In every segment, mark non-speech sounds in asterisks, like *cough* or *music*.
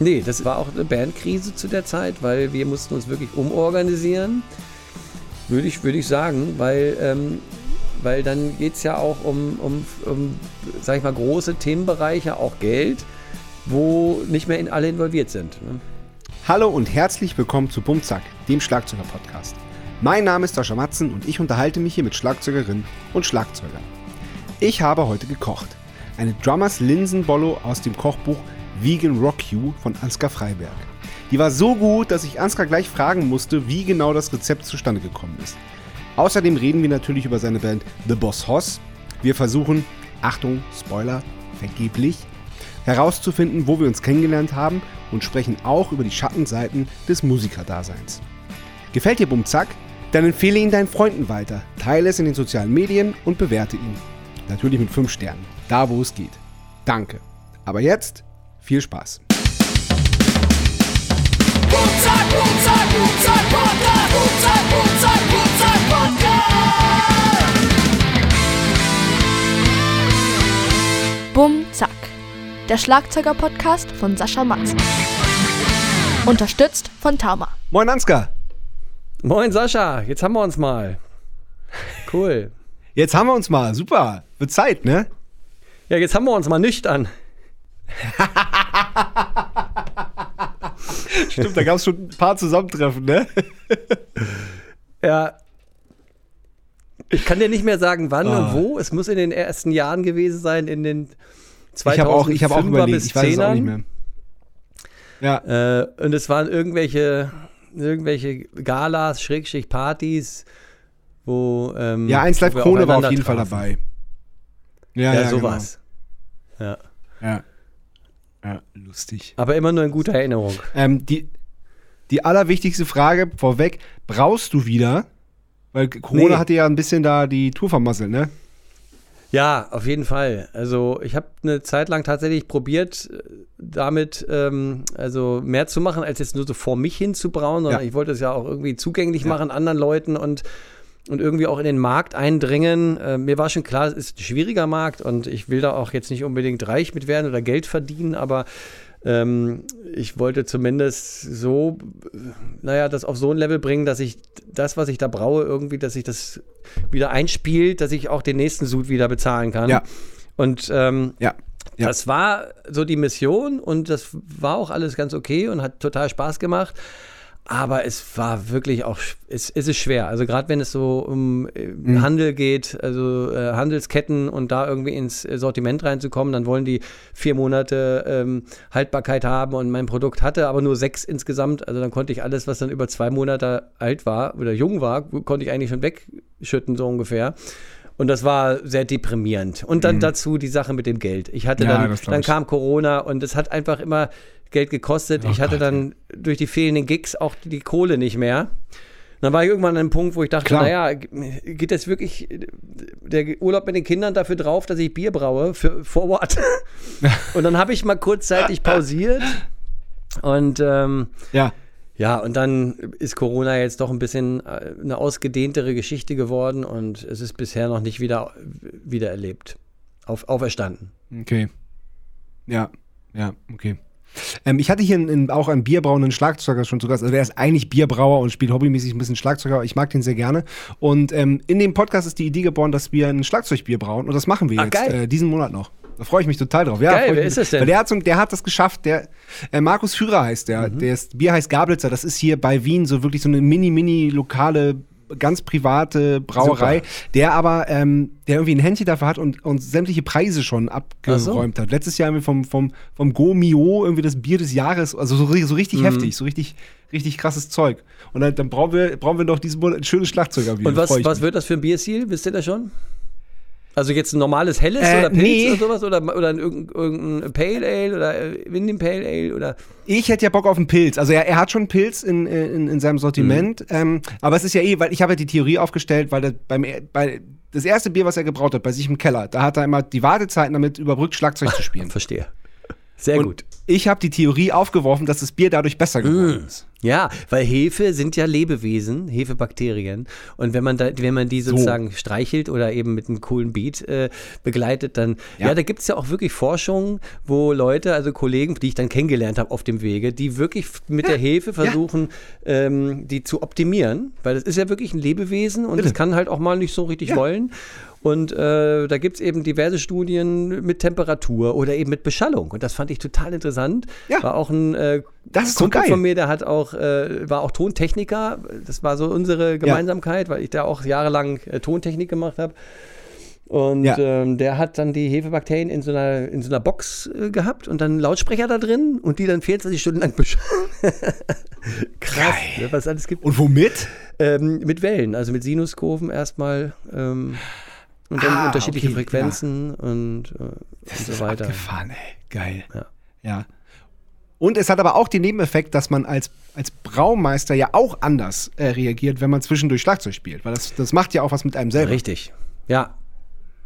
Nee, das war auch eine Bandkrise zu der Zeit, weil wir mussten uns wirklich umorganisieren. Würde ich, würde ich sagen, weil, ähm, weil dann geht es ja auch um, um, um, sag ich mal, große Themenbereiche, auch Geld, wo nicht mehr in alle involviert sind. Ne? Hallo und herzlich willkommen zu Bumzack, dem Schlagzeuger-Podcast. Mein Name ist Sascha Matzen und ich unterhalte mich hier mit Schlagzeugerinnen und Schlagzeugern. Ich habe heute gekocht. Eine Drummers Linsenbollo aus dem Kochbuch Vegan Rock You von Ansgar Freiberg. Die war so gut, dass ich Ansgar gleich fragen musste, wie genau das Rezept zustande gekommen ist. Außerdem reden wir natürlich über seine Band The Boss Hoss. Wir versuchen, Achtung, Spoiler, vergeblich, herauszufinden, wo wir uns kennengelernt haben und sprechen auch über die Schattenseiten des Musikerdaseins. Gefällt dir Bumzack? Dann empfehle ihn deinen Freunden weiter, teile es in den sozialen Medien und bewerte ihn. Natürlich mit 5 Sternen, da wo es geht. Danke. Aber jetzt viel Spaß. Bumzack, Bumzack, Bumzack, Podcast. Bumzack, Bumzack, Bumzack, Podcast. Bum Zack. Der Schlagzeuger-Podcast von Sascha Matzen. Unterstützt von Tama. Moin Ansgar. Moin Sascha, jetzt haben wir uns mal. Cool. Jetzt haben wir uns mal. Super. Wird Zeit, ne? Ja, jetzt haben wir uns mal nüchtern. *laughs* Stimmt, da gab es schon ein paar Zusammentreffen, ne? *laughs* Ja. Ich kann dir nicht mehr sagen, wann Ah. und wo. Es muss in den ersten Jahren gewesen sein, in den 2005er Ich habe auch, ich hab auch überlegt, bis ich weiß es auch 10ern. nicht mehr. Ja, Äh, und es waren irgendwelche, irgendwelche Galas, Schrägstrich Partys, wo. Ähm, ja 1 Live Krone war auf jeden Fall trafen. dabei. Ja, Ja, ja, sowas. Genau. Ja. ja, lustig. Aber immer nur in guter Erinnerung. Ähm, die, die allerwichtigste Frage vorweg: Brauchst du wieder? Weil Corona Nee. hatte ja ein bisschen da die Tour vermasselt, ne? Ja, auf jeden Fall. Also ich habe eine Zeit lang tatsächlich probiert, äh, damit ähm, also mehr zu machen, als jetzt nur so vor mich hin zu brauen, sondern Ja. ich wollte es ja auch irgendwie zugänglich Ja. machen anderen Leuten und und irgendwie auch in den Markt eindringen. Äh, mir war schon klar, es ist ein schwieriger Markt und ich will da auch jetzt nicht unbedingt reich mit werden oder Geld verdienen, aber ähm, ich wollte zumindest so, naja, das auf so ein Level bringen, dass ich das, was ich da braue, irgendwie, dass ich das wieder einspielt, dass ich auch den nächsten Sud wieder bezahlen kann. Ja. Und ähm, Ja. Ja. das war so die Mission und das war auch alles ganz okay und hat total Spaß gemacht. Aber es war wirklich auch, es, es ist schwer. Also gerade wenn es so um äh, Mhm. Handel geht, also äh, Handelsketten und da irgendwie ins Sortiment reinzukommen, dann wollen die vier Monate ähm, Haltbarkeit haben und mein Produkt hatte aber nur sechs insgesamt. Also dann konnte ich alles, was dann über zwei Monate alt war oder jung war, konnte ich eigentlich schon wegschütten, so ungefähr. Und das war sehr deprimierend. Und dann dazu die Sache mit dem Geld. Ich hatte Mhm. Ja, dann, dann kam Corona und es hat einfach immer Geld gekostet. ich hatte dann durch die fehlenden Gigs auch die Kohle nicht mehr. Dann war ich irgendwann an einem Punkt, wo ich dachte, naja, geht das wirklich der Urlaub mit den Kindern dafür drauf, dass ich Bier braue für vor Ort? *laughs* und dann habe ich mal kurzzeitig pausiert und ähm, Ja. Ja, und dann ist Corona jetzt doch ein bisschen äh, eine ausgedehntere Geschichte geworden und es ist bisher noch nicht wieder, wieder erlebt. Auf, auferstanden. Okay. Ja, ja, okay. Ähm, ich hatte hier einen, einen- auch einen bierbrauenden Schlagzeuger schon zu Gast. Also der ist eigentlich Bierbrauer und spielt hobbymäßig ein bisschen Schlagzeuger. Ich mag den sehr gerne. Und ähm, in dem Podcast ist die Idee geboren, dass wir ein Schlagzeugbier brauen. Und das machen wir Ah, jetzt. Äh, diesen Monat noch. Da freue ich mich total drauf. Ja, Geil, wer mich. ist das denn? Weil der hat, so, der hat das geschafft. Der äh, Markus Führer heißt der. Mhm. Der ist, Bier heißt Gablitzer. Das ist hier bei Wien so wirklich so eine mini, mini lokale ganz private Brauerei, Super. der aber, ähm, der irgendwie ein Händchen dafür hat und, und sämtliche Preise schon abgeräumt hat. Letztes Jahr irgendwie vom, vom, vom Go Mio irgendwie das Bier des Jahres, also so, so richtig Mhm. heftig, so richtig, richtig krasses Zeug. Und dann, dann brauchen wir, brauchen wir doch diesen Monat ein schönes Schlagzeugerbier. Und was, was wird das für ein Bierstil? Wisst ihr das schon? Also jetzt ein normales helles Äh, oder Pilz nee. oder sowas? Oder, oder ein, irgendein, irgendein Pale Ale oder äh, Indian Pale Ale oder. Ich hätte ja Bock auf einen Pilz. Also er, er hat schon einen Pilz in, in, in seinem Sortiment. Mhm. Ähm, aber es ist ja eh, weil ich habe ja die Theorie aufgestellt, weil das, beim, bei, das erste Bier, was er gebraut hat, bei sich im Keller, da hat er immer die Wartezeiten damit überbrückt, Schlagzeug zu spielen. *laughs* Verstehe. Sehr Und- gut. Ich habe die Theorie aufgeworfen, dass das Bier dadurch besser geworden ist. Ja, weil Hefe sind ja Lebewesen, Hefebakterien. Und wenn man da, wenn man die sozusagen streichelt oder eben mit einem coolen Beat äh, begleitet, dann, ja, Ja. da gibt es ja auch wirklich Forschungen, wo Leute, also Kollegen, die ich dann kennengelernt habe auf dem Wege, die wirklich mit der Hefe versuchen, ähm, die zu optimieren, weil das ist ja wirklich ein Lebewesen und es kann halt auch mal nicht so richtig Ja. wollen. Und äh, da gibt es eben diverse Studien mit Temperatur oder eben mit Beschallung. Und das fand ich total interessant. Ja. War auch ein äh, Das ist Kumpel geil. von mir, der hat auch, äh, war auch Tontechniker. Das war so unsere Gemeinsamkeit, weil ich da auch jahrelang äh, Tontechnik gemacht habe. Und Ja. ähm, der hat dann die Hefebakterien in so einer, in so einer Box äh, gehabt und dann Lautsprecher da drin und die dann 24 Stunden lang beschallen. *laughs* Krass, ne, was es alles gibt. Und womit? Ähm, mit Wellen, also mit Sinuskurven erstmal. Ähm, und dann Ah, unterschiedliche okay, Frequenzen und, äh, und so weiter. Abgefahren, ey. Geil. Ja. ja. Und es hat aber auch den Nebeneffekt, dass man als, als Braumeister ja auch anders äh, reagiert, wenn man zwischendurch Schlagzeug spielt. Weil das, das macht ja auch was mit einem selber. Richtig. Ja,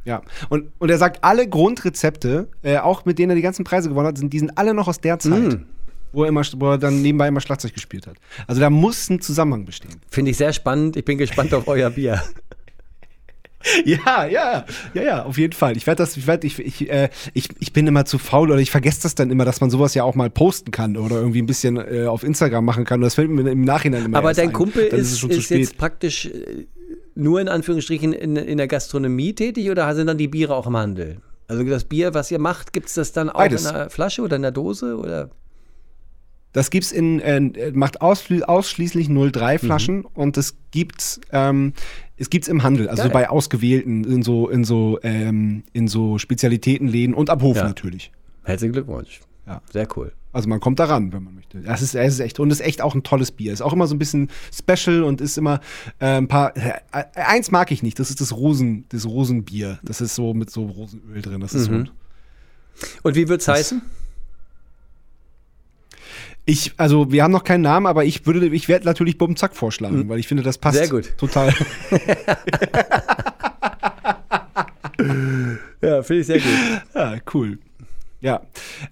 Ja. Und, und er sagt, alle Grundrezepte, äh, auch mit denen er die ganzen Preise gewonnen hat, sind, die sind alle noch aus der Zeit. Mm. Wo er, immer, wo er dann nebenbei immer Schlagzeug gespielt hat. Also da muss ein Zusammenhang bestehen. finde ich sehr spannend. Ich bin gespannt auf *laughs* euer Bier. *laughs* Ja, ja, ja, ja, auf jeden Fall. Ich werde das, ich werde, ich, ich, äh, ich, ich bin immer zu faul oder ich vergesse das dann immer, dass man sowas ja auch mal posten kann oder irgendwie ein bisschen äh, auf Instagram machen kann. Und das fällt mir im Nachhinein immer Aber dein ein. Kumpel ist, ist, zu spät. jetzt praktisch äh, nur in Anführungsstrichen in, in der Gastronomie tätig oder sind dann die Biere auch im Handel? Also das Bier, was ihr macht, gibt es das dann auch Beides. in einer Flasche oder in der Dose? Oder? Das gibt's in, äh, macht ausschli ausschließlich 03 Flaschen Mhm. und es gibt's, ähm, es gibt's im Handel, also Geil. bei ausgewählten, in so, in so, ähm, in so Spezialitätenläden und ab Hof Ja. natürlich. Herzlichen Glückwunsch. Ja. Sehr cool. Also man kommt da ran, wenn man möchte. Das ist, es ist echt, und es ist echt auch ein tolles Bier. Ist auch immer so ein bisschen special und ist immer äh, ein paar. Äh, eins mag ich nicht, das ist das Rosen, das Rosenbier. Das ist so mit so Rosenöl drin. Das ist Mhm. so. Und wie wird es heißen? Ich, also wir haben noch keinen Namen, aber ich würde, ich werde natürlich Bumzack vorschlagen, weil ich finde, das passt Mhm. Sehr gut. total. *laughs* Ja, finde ich sehr gut. ja, cool. Ja.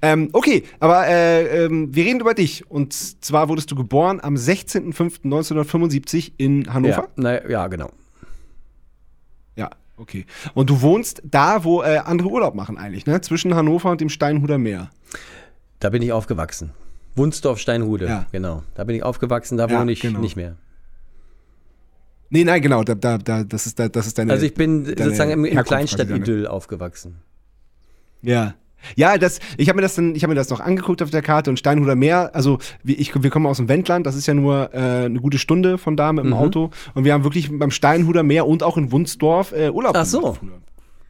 Ähm, okay, aber äh, ähm, wir reden über dich. Und zwar wurdest du geboren am 16.05.1975 in Hannover. Ja, na, ja, genau. Ja, okay. Und du wohnst da, wo äh, andere Urlaub machen eigentlich, ne? Zwischen Hannover und dem Steinhuder Meer. Da bin ich aufgewachsen. Wunsdorf, Steinhude, Ja. genau. Da bin ich aufgewachsen, da Ja, wohne ich genau. nicht mehr. Nee, nein, genau, da, da, da, das, ist, da, das ist deine. Also ich bin sozusagen im, im quasi, Kleinstadt-Idyll aufgewachsen. Ja. Ja, das, ich habe mir das dann, ich habe mir das noch angeguckt auf der Karte und Steinhuder Meer, also wir, ich, wir kommen aus dem Wendland, das ist ja nur äh, eine gute Stunde von da mit Mhm. dem Auto und wir haben wirklich beim Steinhuder Meer und auch in Wunsdorf äh, Urlaub Ach so.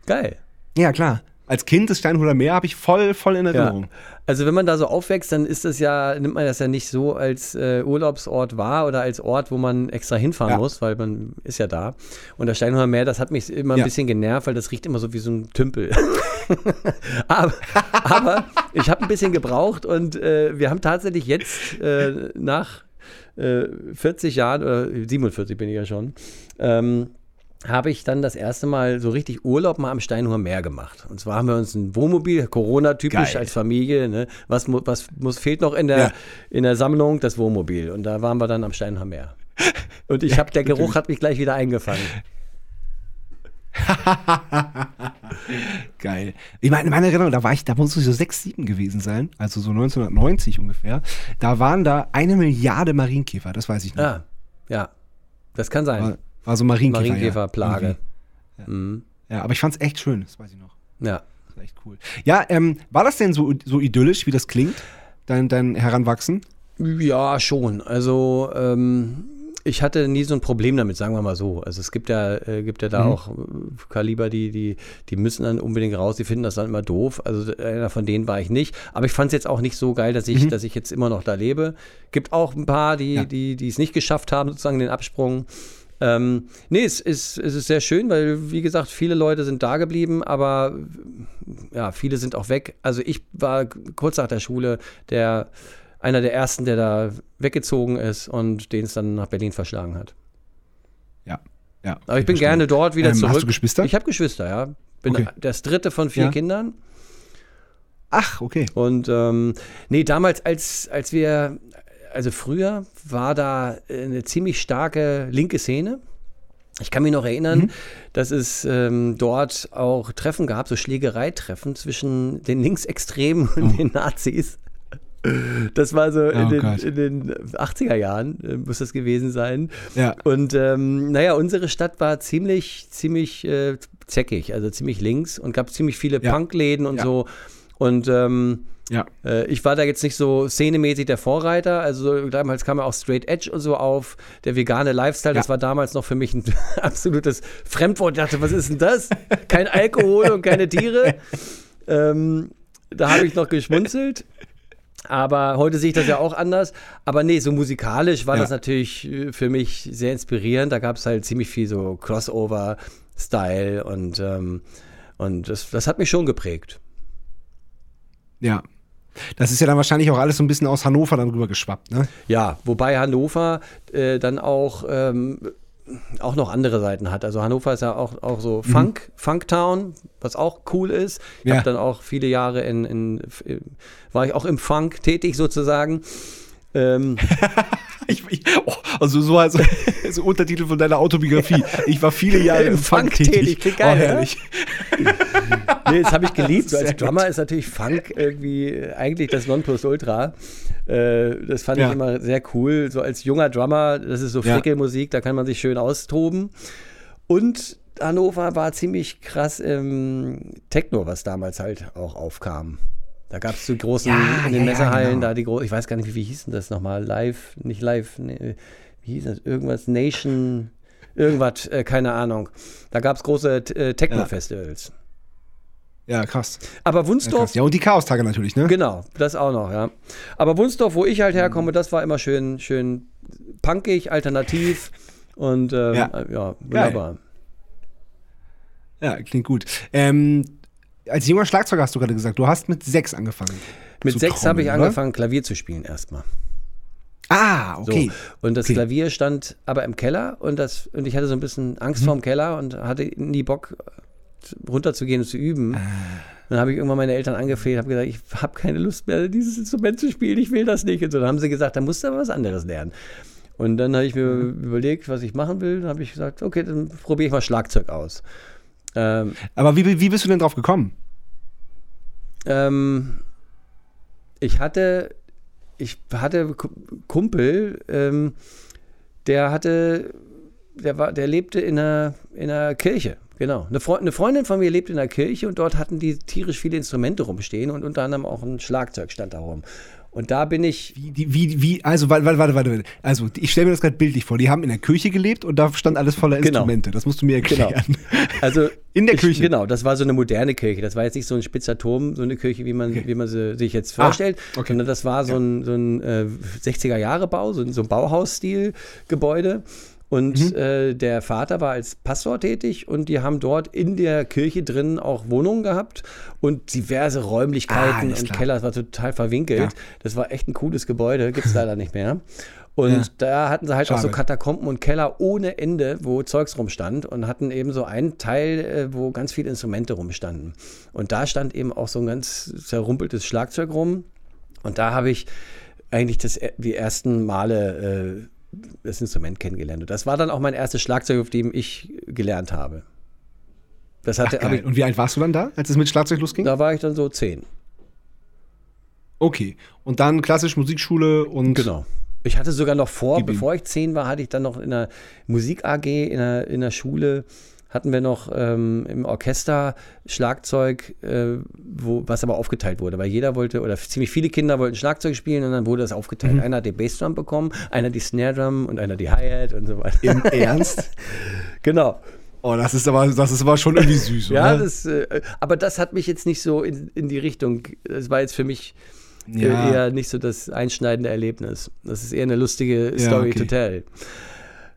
Geil. Ja, klar. Als Kind des Steinhuder Meer habe ich voll, voll in Ja. Erinnerung. Also wenn man da so aufwächst, dann ist das ja, nimmt man das ja nicht so als äh, Urlaubsort wahr oder als Ort, wo man extra hinfahren Ja. muss, weil man ist ja da. Und das Steinhuder Meer, das hat mich immer ein Ja. bisschen genervt, weil das riecht immer so wie so ein Tümpel. *laughs* aber, aber ich habe ein bisschen gebraucht und äh, wir haben tatsächlich jetzt äh, nach äh, 40 Jahren, oder 47 bin ich ja schon, ähm, habe ich dann das erste Mal so richtig Urlaub mal am Steinhuer Meer gemacht. Und zwar haben wir uns ein Wohnmobil, Corona-typisch als Familie, ne? was, was muss, fehlt noch in der, Ja. in der Sammlung? Das Wohnmobil. Und da waren wir dann am Steinhuer Meer. Und ich *laughs* habe, der Geruch hat mich gleich wieder eingefangen. *laughs* Geil. Ich meine, in meiner Erinnerung, da war ich, da muss ich so sechs, sieben gewesen sein, also so 1990 ungefähr. Da waren da eine Milliarde Marienkäfer, das weiß ich noch. Ja, ja. Das kann sein. War, war so Marienkäfer. Marienkäferplage. Ja, irgendwie. ja, aber ich fand's echt schön, das weiß ich noch. Ja. Das war echt cool. Ja, ähm, war das denn so, so idyllisch, wie das klingt? Dein, dein Heranwachsen? Ja, schon. Also ähm, ich hatte nie so ein Problem damit, sagen wir mal so. Also es gibt ja, äh, gibt ja da Mhm. auch äh, Kaliber, die, die, die müssen dann unbedingt raus, die finden das dann immer doof. Also einer von denen war ich nicht. Aber ich fand es jetzt auch nicht so geil, dass ich, dass ich jetzt immer noch da lebe. Gibt auch ein paar, die, Mhm. Ja. die, die es nicht geschafft haben, sozusagen den Absprung. Ähm, nee, es ist, es ist sehr schön, weil, wie gesagt, viele Leute sind da geblieben, aber ja, viele sind auch weg. Also ich war kurz nach der Schule der einer der ersten, der da weggezogen ist und den es dann nach Berlin verschlagen hat. Ja. ja Aber ich bin gerne dort wieder Ähm, hast zurück. du Geschwister? Ich habe Geschwister, ja. Bin Okay. das dritte von vier Ja. Kindern. Ach, okay. Und ähm, nee, damals, als, als wir, also früher war da eine ziemlich starke linke Szene. Ich kann mich noch erinnern, Mhm. dass es ähm, dort auch Treffen gab, so Schlägereitreffen zwischen den Linksextremen und den Nazis. Das war so in, Oh den, Gott. in den 80er Jahren, äh, muss das gewesen sein. Ja. Und ähm, naja, unsere Stadt war ziemlich, ziemlich äh, zäckig, also ziemlich links und gab ziemlich viele Ja. Punkläden und Ja. so. Und ähm, Ja. äh, ich war da jetzt nicht so szenemäßig der Vorreiter. Also damals kam ja auch Straight Edge und so auf. Der vegane Lifestyle, das Ja. war damals noch für mich ein *laughs* absolutes Fremdwort. Ich dachte, was ist denn das? Kein Alkohol und keine Tiere. *laughs* Ähm, da habe ich noch geschmunzelt. Aber heute sehe ich das ja auch anders. Aber nee, so musikalisch war Ja. das natürlich äh, für mich sehr inspirierend. Da gab es halt ziemlich viel so Crossover-Style und, ähm, und das, das hat mich schon geprägt. Ja. Das ist ja dann wahrscheinlich auch alles so ein bisschen aus Hannover dann rüber geschwappt, ne? Ja, wobei Hannover äh, dann auch, ähm, auch noch andere Seiten hat. Also Hannover ist ja auch, auch so Funk, Funktown, was auch cool ist. Ich Ja. habe dann auch viele Jahre in, in, in, war ich auch im Funk tätig sozusagen. Ähm, *laughs* Ich, ich, oh, also so als *laughs* so Untertitel von deiner Autobiografie. Ich war viele Jahre im, Funk tätig. Klingt geil, oh, herrlich. nee, das habe ich geliebt. So als Drummer ist natürlich Funk irgendwie eigentlich das Nonplusultra. Äh, das fand Ja. ich immer sehr cool. So als junger Drummer, das ist so Ja. Frickelmusik, da kann man sich schön austoben. Und Hannover war ziemlich krass im Techno, was damals halt auch aufkam. Da gab es so großen, Ja, in den ja, ja, Messerhallen, genau. da die großen, ich weiß gar nicht, wie, wie hieß denn das nochmal? Live, nicht live, nee, wie hieß das? Irgendwas, Nation, irgendwas, äh, keine Ahnung. Da gab es große äh, Techno-Festivals. Ja, krass. Aber Ja, Wunsdorf, krass. Ja, und die Chaostage natürlich, ne? genau, das auch noch, ja. Aber Wunsdorf, wo ich halt herkomme, das war immer schön, schön punkig, alternativ und ähm, Ja. ja. ja, wunderbar. Ja, klingt gut. Ähm, als junger Schlagzeuger hast du gerade gesagt, du hast mit sechs angefangen. Mit sechs habe ich oder? angefangen, Klavier zu spielen erstmal. Ah, So. okay. Und das Okay. Klavier stand aber im Keller und, das, und ich hatte so ein bisschen Angst Mhm. vorm Keller und hatte nie Bock runterzugehen und zu üben. Ah. Dann habe ich irgendwann meine Eltern angefleht, habe gesagt, ich habe keine Lust mehr, dieses Instrument zu spielen, ich will das nicht. Und so, dann haben sie gesagt, dann musst du aber was anderes lernen. Und dann habe ich mir Mhm. überlegt, was ich machen will. Dann habe ich gesagt, okay, dann probiere ich mal Schlagzeug aus. Ähm, Aber wie, wie bist du denn drauf gekommen? Ähm, ich hatte, ich hatte Ku- Kumpel, ähm, der hatte, der war, der lebte in einer, in einer Kirche. Genau. Eine, Freu eine Freundin von mir lebte in einer Kirche und dort hatten die tierisch viele Instrumente rumstehen und unter anderem auch ein Schlagzeug stand da rum. Und da bin ich, Wie, die- wie, wie, also, warte, warte, warte. Also, ich stelle mir das gerade bildlich vor. Die haben in der Kirche gelebt und da stand alles voller Genau. Instrumente. Das musst du mir Genau. erklären. Also *laughs* In der ich, Kirche? Genau, das war so eine moderne Kirche. Das war jetzt nicht so ein spitzer Turm, so eine Kirche, wie man, Okay. wie man sie sich jetzt Ah, vorstellt, okay. sondern das war so ein, so ein äh, 60er-Jahre-Bau, so so ein Bauhausstil-Gebäude. Und Mhm. äh, der Vater war als Pastor tätig und die haben dort in der Kirche drin auch Wohnungen gehabt und diverse Ah, Räumlichkeiten alles und klar. Keller. Das war total verwinkelt. Ja. Das war echt ein cooles Gebäude, gibt es leider nicht mehr. Und Ja. da hatten sie halt auch so Schade. Katakomben und Keller ohne Ende, wo Zeugs rumstand und hatten eben so einen Teil, äh, wo ganz viele Instrumente rumstanden. Und da stand eben auch so ein ganz zerrumpeltes Schlagzeug rum. Und da habe ich eigentlich das, die ersten Male äh, das Instrument kennengelernt. Und das war dann auch mein erstes Schlagzeug, auf dem ich gelernt habe. Das Ach, hatte, geil. ich, Und wie alt warst du dann da, als es mit Schlagzeug losging? da war ich dann so zehn. Okay. Und dann klassisch Musikschule und. Genau. Ich hatte sogar noch vor, bevor ich zehn war, hatte ich dann noch in der Musik AG, in der, in der Schule, hatten wir noch ähm, im Orchester Schlagzeug, äh, wo, was aber aufgeteilt wurde, weil jeder wollte, oder ziemlich viele Kinder wollten Schlagzeug spielen und dann wurde das aufgeteilt. Mhm. Einer hat die Bassdrum bekommen, einer die Snare Drum und einer die Hi-Hat und so weiter. Im Ernst? *laughs* genau. Oh, das ist aber, das ist aber schon irgendwie süß, Ja, oder? das, äh, aber das hat mich jetzt nicht so in, in die Richtung, das war jetzt für mich äh, Ja. eher nicht so das einschneidende Erlebnis. Das ist eher eine lustige Ja, Story okay. to tell.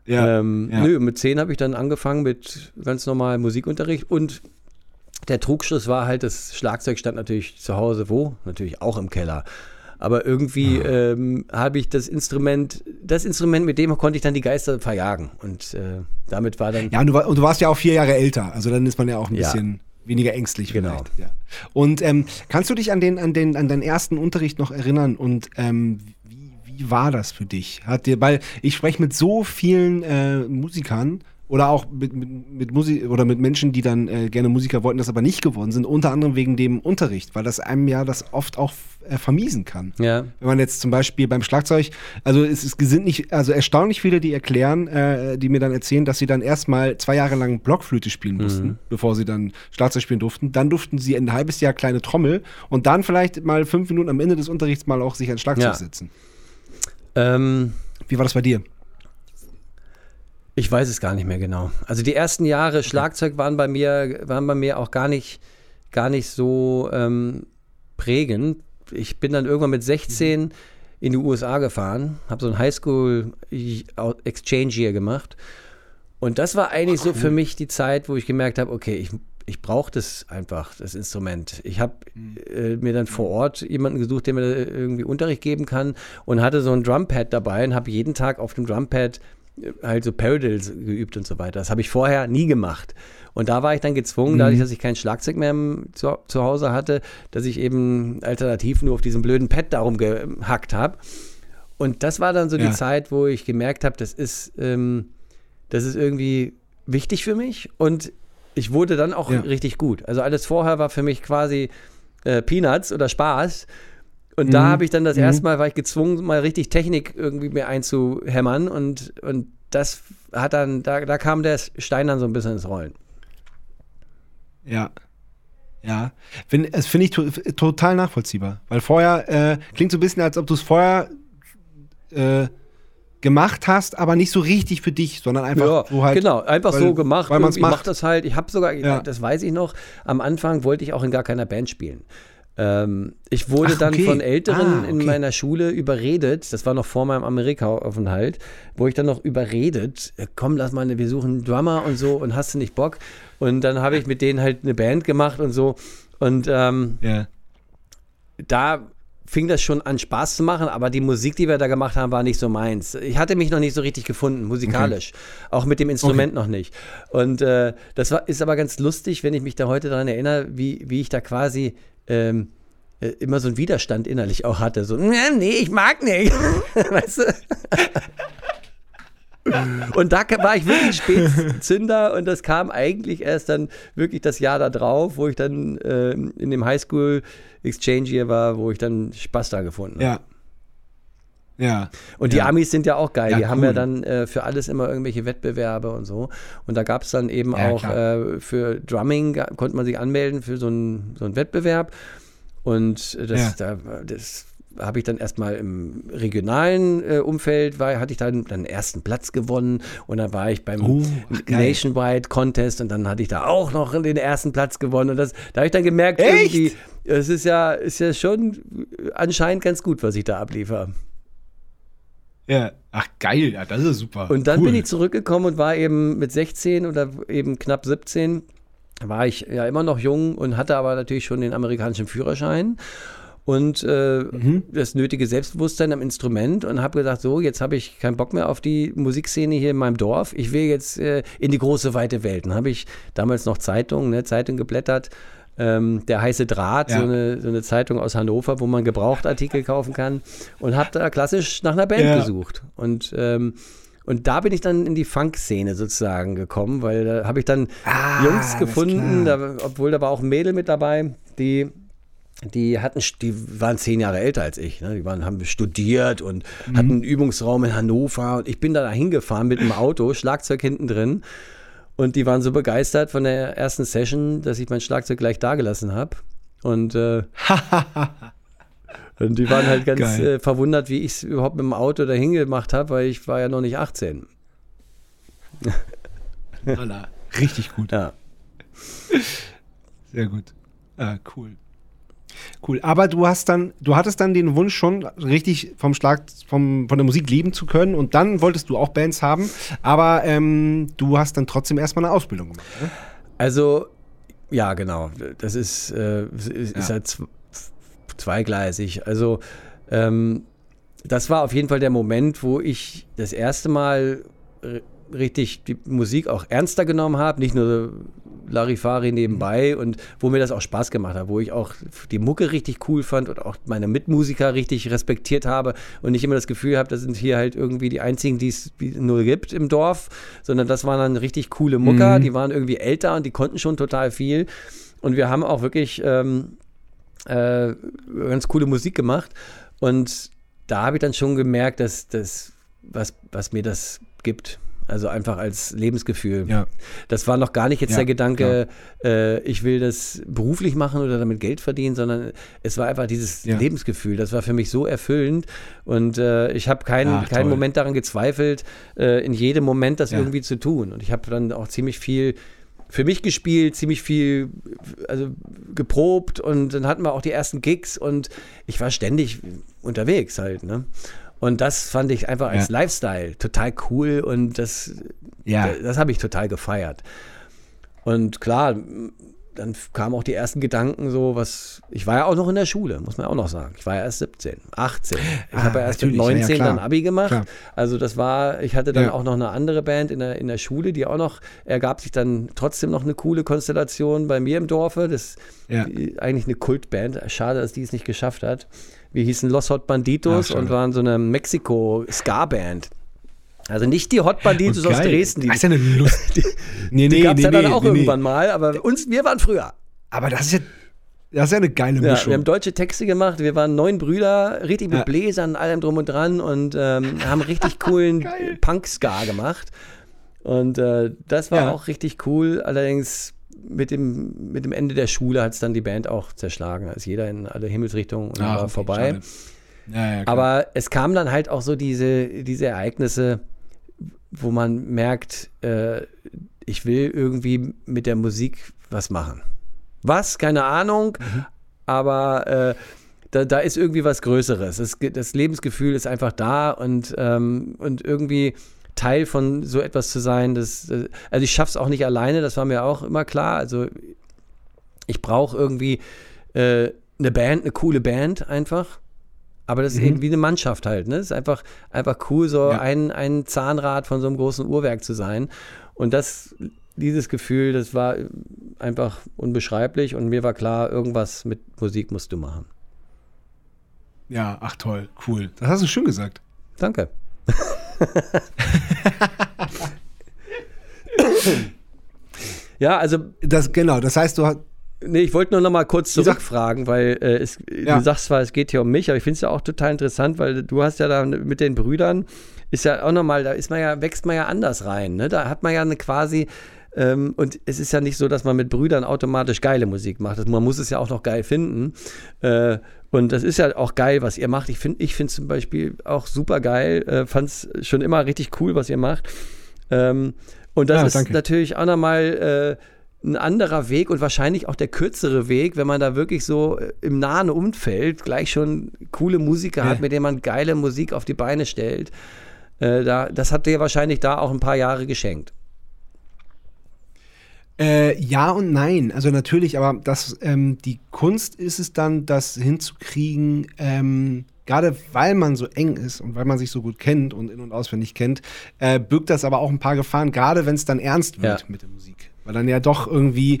Ja. ähm, ja. Nö, mit zehn habe ich dann angefangen mit ganz normalem Musikunterricht und der Trugschluss war halt, das Schlagzeug stand natürlich zu Hause wo? Natürlich auch im Keller. Aber irgendwie Ah. ähm, habe ich das Instrument, das Instrument, mit dem konnte ich dann die Geister verjagen. Und äh, damit war dann, Ja, und du, war, und du warst ja auch vier Jahre älter. Also dann ist man ja auch ein Ja. bisschen weniger ängstlich Genau. Ja. Und ähm, kannst du dich an den, an den, an deinen ersten Unterricht noch erinnern und ähm, wie, war das für dich? Hat dir, weil ich spreche mit so vielen äh, Musikern oder auch mit, mit, mit Musik oder mit Menschen, die dann äh, gerne Musiker wollten, das aber nicht geworden sind, unter anderem wegen dem Unterricht, weil das einem ja das oft auch äh, vermiesen kann. Ja. Wenn man jetzt zum Beispiel beim Schlagzeug, also es ist gesinnt nicht, also erstaunlich viele, die erklären, äh, die mir dann erzählen, dass sie dann erstmal zwei Jahre lang Blockflöte spielen mussten, bevor sie dann Schlagzeug spielen durften. Dann durften sie ein halbes Jahr kleine Trommel und dann vielleicht mal fünf Minuten am Ende des Unterrichts mal auch sich ans Schlagzeug Ja. setzen. Ähm, Wie war das bei dir? Ich weiß es gar nicht mehr genau. Also die ersten Jahre Schlagzeug waren bei mir, waren bei mir auch gar nicht, gar nicht so ähm, prägend. Ich bin dann irgendwann mit 16 in die USA gefahren, habe so ein Highschool Exchange Year gemacht. Und das war eigentlich so für mich die Zeit, wo ich gemerkt habe, okay, ich, ich brauche das einfach, das Instrument. Ich habe äh, mir dann vor Ort jemanden gesucht, der mir irgendwie Unterricht geben kann und hatte so ein Drumpad dabei und habe jeden Tag auf dem Drumpad äh, halt so Paradiddles geübt und so weiter. Das habe ich vorher nie gemacht. Und da war ich dann gezwungen, dadurch, dass ich kein Schlagzeug mehr zu, zu Hause hatte, dass ich eben alternativ nur auf diesem blöden Pad darum gehackt habe. Und das war dann so Ja. die Zeit, wo ich gemerkt habe, das ist, ähm, das ist irgendwie wichtig für mich und ich wurde dann auch Ja. richtig gut. Also alles vorher war für mich quasi äh, Peanuts oder Spaß. Und da habe ich dann das erste Mal, war ich gezwungen, mal richtig Technik irgendwie mir einzuhämmern und, und das hat dann, da, da kam der Stein dann so ein bisschen ins Rollen. Ja. Ja. Find, das finde ich to total nachvollziehbar. Weil vorher äh, klingt so ein bisschen, als ob du es vorher äh, gemacht hast, aber nicht so richtig für dich, sondern einfach ja, so halt. genau, einfach weil- so gemacht. Weil man es Irgendwie, Ich mach macht. das halt. Ich habe sogar, Ja. das weiß ich noch, am Anfang wollte ich auch in gar keiner Band spielen. Ähm, ich wurde Ach, dann okay. von Älteren Ah, in okay. meiner Schule überredet, das war noch vor meinem Amerika-Aufenthalt, wo ich dann noch überredet, äh, komm, lass mal, eine- wir suchen einen Drummer und so und hast du nicht Bock? Und dann habe ich mit denen halt eine Band gemacht und so. Und ähm, Ja. da fing das schon an Spaß zu machen, aber die Musik, die wir da gemacht haben, war nicht so meins. Ich hatte mich noch nicht so richtig gefunden, musikalisch. Auch mit dem Instrument noch nicht. Und äh, das war, ist aber ganz lustig, wenn ich mich da heute daran erinnere, wie, wie ich da quasi ähm, äh, immer so einen Widerstand innerlich auch hatte. So, "Nee, ich mag nicht. *laughs* weißt du? Und da war ich wirklich Spätzünder und das kam eigentlich erst dann wirklich das Jahr da drauf, wo ich dann ähm, in dem Highschool Exchange hier war, wo ich dann Spaß da gefunden habe. Ja. Ja. Und die Ja. Amis sind ja auch geil. Ja, die haben ja cool. dann äh, für alles immer irgendwelche Wettbewerbe und so. Und da gab es dann eben Ja, auch äh, für Drumming, konnte man sich anmelden für so einen so einen Wettbewerb. Und äh, das, da, das habe ich dann erstmal im regionalen äh, Umfeld, war, hatte ich dann, den ersten Platz gewonnen. Und dann war ich beim ach, geil. Nationwide Contest und dann hatte ich da auch noch den ersten Platz gewonnen. Und das, da habe ich dann gemerkt, Echt? irgendwie, es ist ja, ist ja schon anscheinend ganz gut, was ich da abliefere. Ja. Ach, geil. Ja, das ist super. Und dann cool. bin ich zurückgekommen und war eben mit 16 oder eben knapp 17, war ich ja immer noch jung und hatte aber natürlich schon den amerikanischen Führerschein und äh, Mhm. das nötige Selbstbewusstsein am Instrument und habe gesagt, so, jetzt habe ich keinen Bock mehr auf die Musikszene hier in meinem Dorf. Ich will jetzt äh, in die große, weite Welt. Dann habe ich damals noch Zeitungen, ne, Zeitung geblättert. Ähm, der heiße Draht, Ja. so, eine, so eine Zeitung aus Hannover, wo man Gebrauchtartikel kaufen kann. Und habe da klassisch nach einer Band Ja. gesucht. Und ähm, und da bin ich dann in die Funk-Szene sozusagen gekommen, weil da habe ich dann Ah, Jungs gefunden, da, obwohl da war auch ein Mädel mit dabei, die, die hatten, die waren zehn Jahre älter als ich, ne? die waren, haben studiert und Mhm. hatten einen Übungsraum in Hannover und ich bin da hingefahren mit dem Auto, Schlagzeug hinten drin und die waren so begeistert von der ersten Session, dass ich mein Schlagzeug gleich dagelassen habe und äh, *laughs* Und die waren halt ganz äh, verwundert, wie ich es überhaupt mit dem Auto dahin gemacht habe, weil ich war ja noch nicht 18. Voilà. Richtig gut. Ja. Sehr gut. Ah, cool. Cool. Aber du hast dann, du hattest dann den Wunsch schon richtig vom Schlag, vom, von der Musik leben zu können und dann wolltest du auch Bands haben, aber ähm, du hast dann trotzdem erstmal eine Ausbildung gemacht. Ne? Also, ja, genau. Das ist, äh, ist, ist Ja. halt zw- zweigleisig. Also, ähm, das war auf jeden Fall der Moment, wo ich das erste Mal richtig die Musik auch ernster genommen habe, nicht nur Larifari nebenbei und wo mir das auch Spaß gemacht hat, wo ich auch die Mucke richtig cool fand und auch meine Mitmusiker richtig respektiert habe und nicht immer das Gefühl habe, das sind hier halt irgendwie die einzigen, die es nur gibt im Dorf, sondern das waren dann richtig coole Mucker, Mhm. die waren irgendwie älter und die konnten schon total viel und wir haben auch wirklich ähm, äh, ganz coole Musik gemacht und da habe ich dann schon gemerkt, dass das, was, was mir das gibt. Also einfach als Lebensgefühl. Ja. Das war noch gar nicht jetzt Ja, der Gedanke, äh, ich will das beruflich machen oder damit Geld verdienen, sondern es war einfach dieses Ja. Lebensgefühl. Das war für mich so erfüllend und äh, ich habe keinen, Ach, keinen toll. Moment daran gezweifelt, äh, in jedem Moment das irgendwie zu tun. Und ich habe dann auch ziemlich viel für mich gespielt, ziemlich viel also geprobt und dann hatten wir auch die ersten Gigs und ich war ständig unterwegs halt, ne? Und das fand ich einfach als Ja. Lifestyle total cool und das, Ja. das, das habe ich total gefeiert. Und klar, dann kamen auch die ersten Gedanken so, was, ich war ja auch noch in der Schule, muss man auch noch sagen. Ich war ja erst 17, 18. Ich Ah, habe ja erst mit natürlich, ja, ja, 19 klar. dann Abi gemacht. Klar. Also das war, ich hatte dann Ja. auch noch eine andere Band in der, in der Schule, die auch noch, ergab sich dann trotzdem noch eine coole Konstellation bei mir im Dorfe. Das Ja. eigentlich eine Kultband. Schade, dass die es nicht geschafft hat. Wir hießen Los Hot Banditos Ach, und waren so eine Mexiko-Ska-Band. Also nicht die Hot Banditos aus Geil. Dresden, die, Das ist ja eine Lust. *laughs* nee, die gab es ja dann auch nee, nee. irgendwann mal, aber uns, wir waren früher. Aber das ist ja, das ist ja eine geile Ja, Mischung. wir haben deutsche Texte gemacht, wir waren neun Brüder, richtig mit Ja. Bläsern, allem drum und dran und ähm, haben richtig *laughs* coolen Punk-Ska gemacht. Und äh, das war Ja. auch richtig cool. Allerdings mit dem, mit dem Ende der Schule hat es dann die Band auch zerschlagen. Da ist jeder in alle Himmelsrichtungen und Ah, war okay, vorbei. Ja, ja. Aber es kamen dann halt auch so diese, diese Ereignisse, wo man merkt, äh, ich will irgendwie mit der Musik was machen. Was? Keine Ahnung, Mhm. aber äh, da, da ist irgendwie was Größeres. Es, ge- das Lebensgefühl ist einfach da und, ähm, und irgendwie Teil von so etwas zu sein, das, äh, also ich schaff's auch nicht alleine, das war mir auch immer klar. Also ich brauche irgendwie äh, eine Band, eine coole Band einfach. Aber das ist eben wie eine Mannschaft halt, ne? Es ist einfach, einfach cool, so Ja. ein, ein Zahnrad von so einem großen Uhrwerk zu sein. Und das, dieses Gefühl, das war einfach unbeschreiblich und mir war klar, irgendwas mit Musik musst du machen. ja, ach toll, cool. Das hast du schön gesagt. Danke. *laughs* ja, also Das, genau, das heißt, du hast. Nee, ich wollte nur noch mal kurz zurückfragen, weil äh, es, Ja. du sagst zwar, es geht hier um mich, aber ich finde es ja auch total interessant, weil du hast ja da mit den Brüdern, ist ja auch nochmal, da ist man ja, wächst man ja anders rein. Ne? Da hat man ja eine quasi, ähm, und es ist ja nicht so, dass man mit Brüdern automatisch geile Musik macht. Man muss es ja auch noch geil finden. Äh, und das ist ja auch geil, was ihr macht. Ich finde ich finde zum Beispiel auch super geil, äh, fand es schon immer richtig cool, was ihr macht. Ähm, und das Ja, ist danke. natürlich auch nochmal äh, ein anderer Weg und wahrscheinlich auch der kürzere Weg, wenn man da wirklich so äh, im nahen Umfeld gleich schon coole Musiker Ja. hat, mit denen man geile Musik auf die Beine stellt. Äh, da, das hat dir wahrscheinlich da auch ein paar Jahre geschenkt. Äh, ja und nein. Also natürlich, aber das, ähm, die Kunst ist es dann, das hinzukriegen, ähm, gerade weil man so eng ist und weil man sich so gut kennt und in- und auswendig kennt, äh, birgt das aber auch ein paar Gefahren, gerade wenn es dann ernst wird Ja. mit der Musik. Weil dann ja doch irgendwie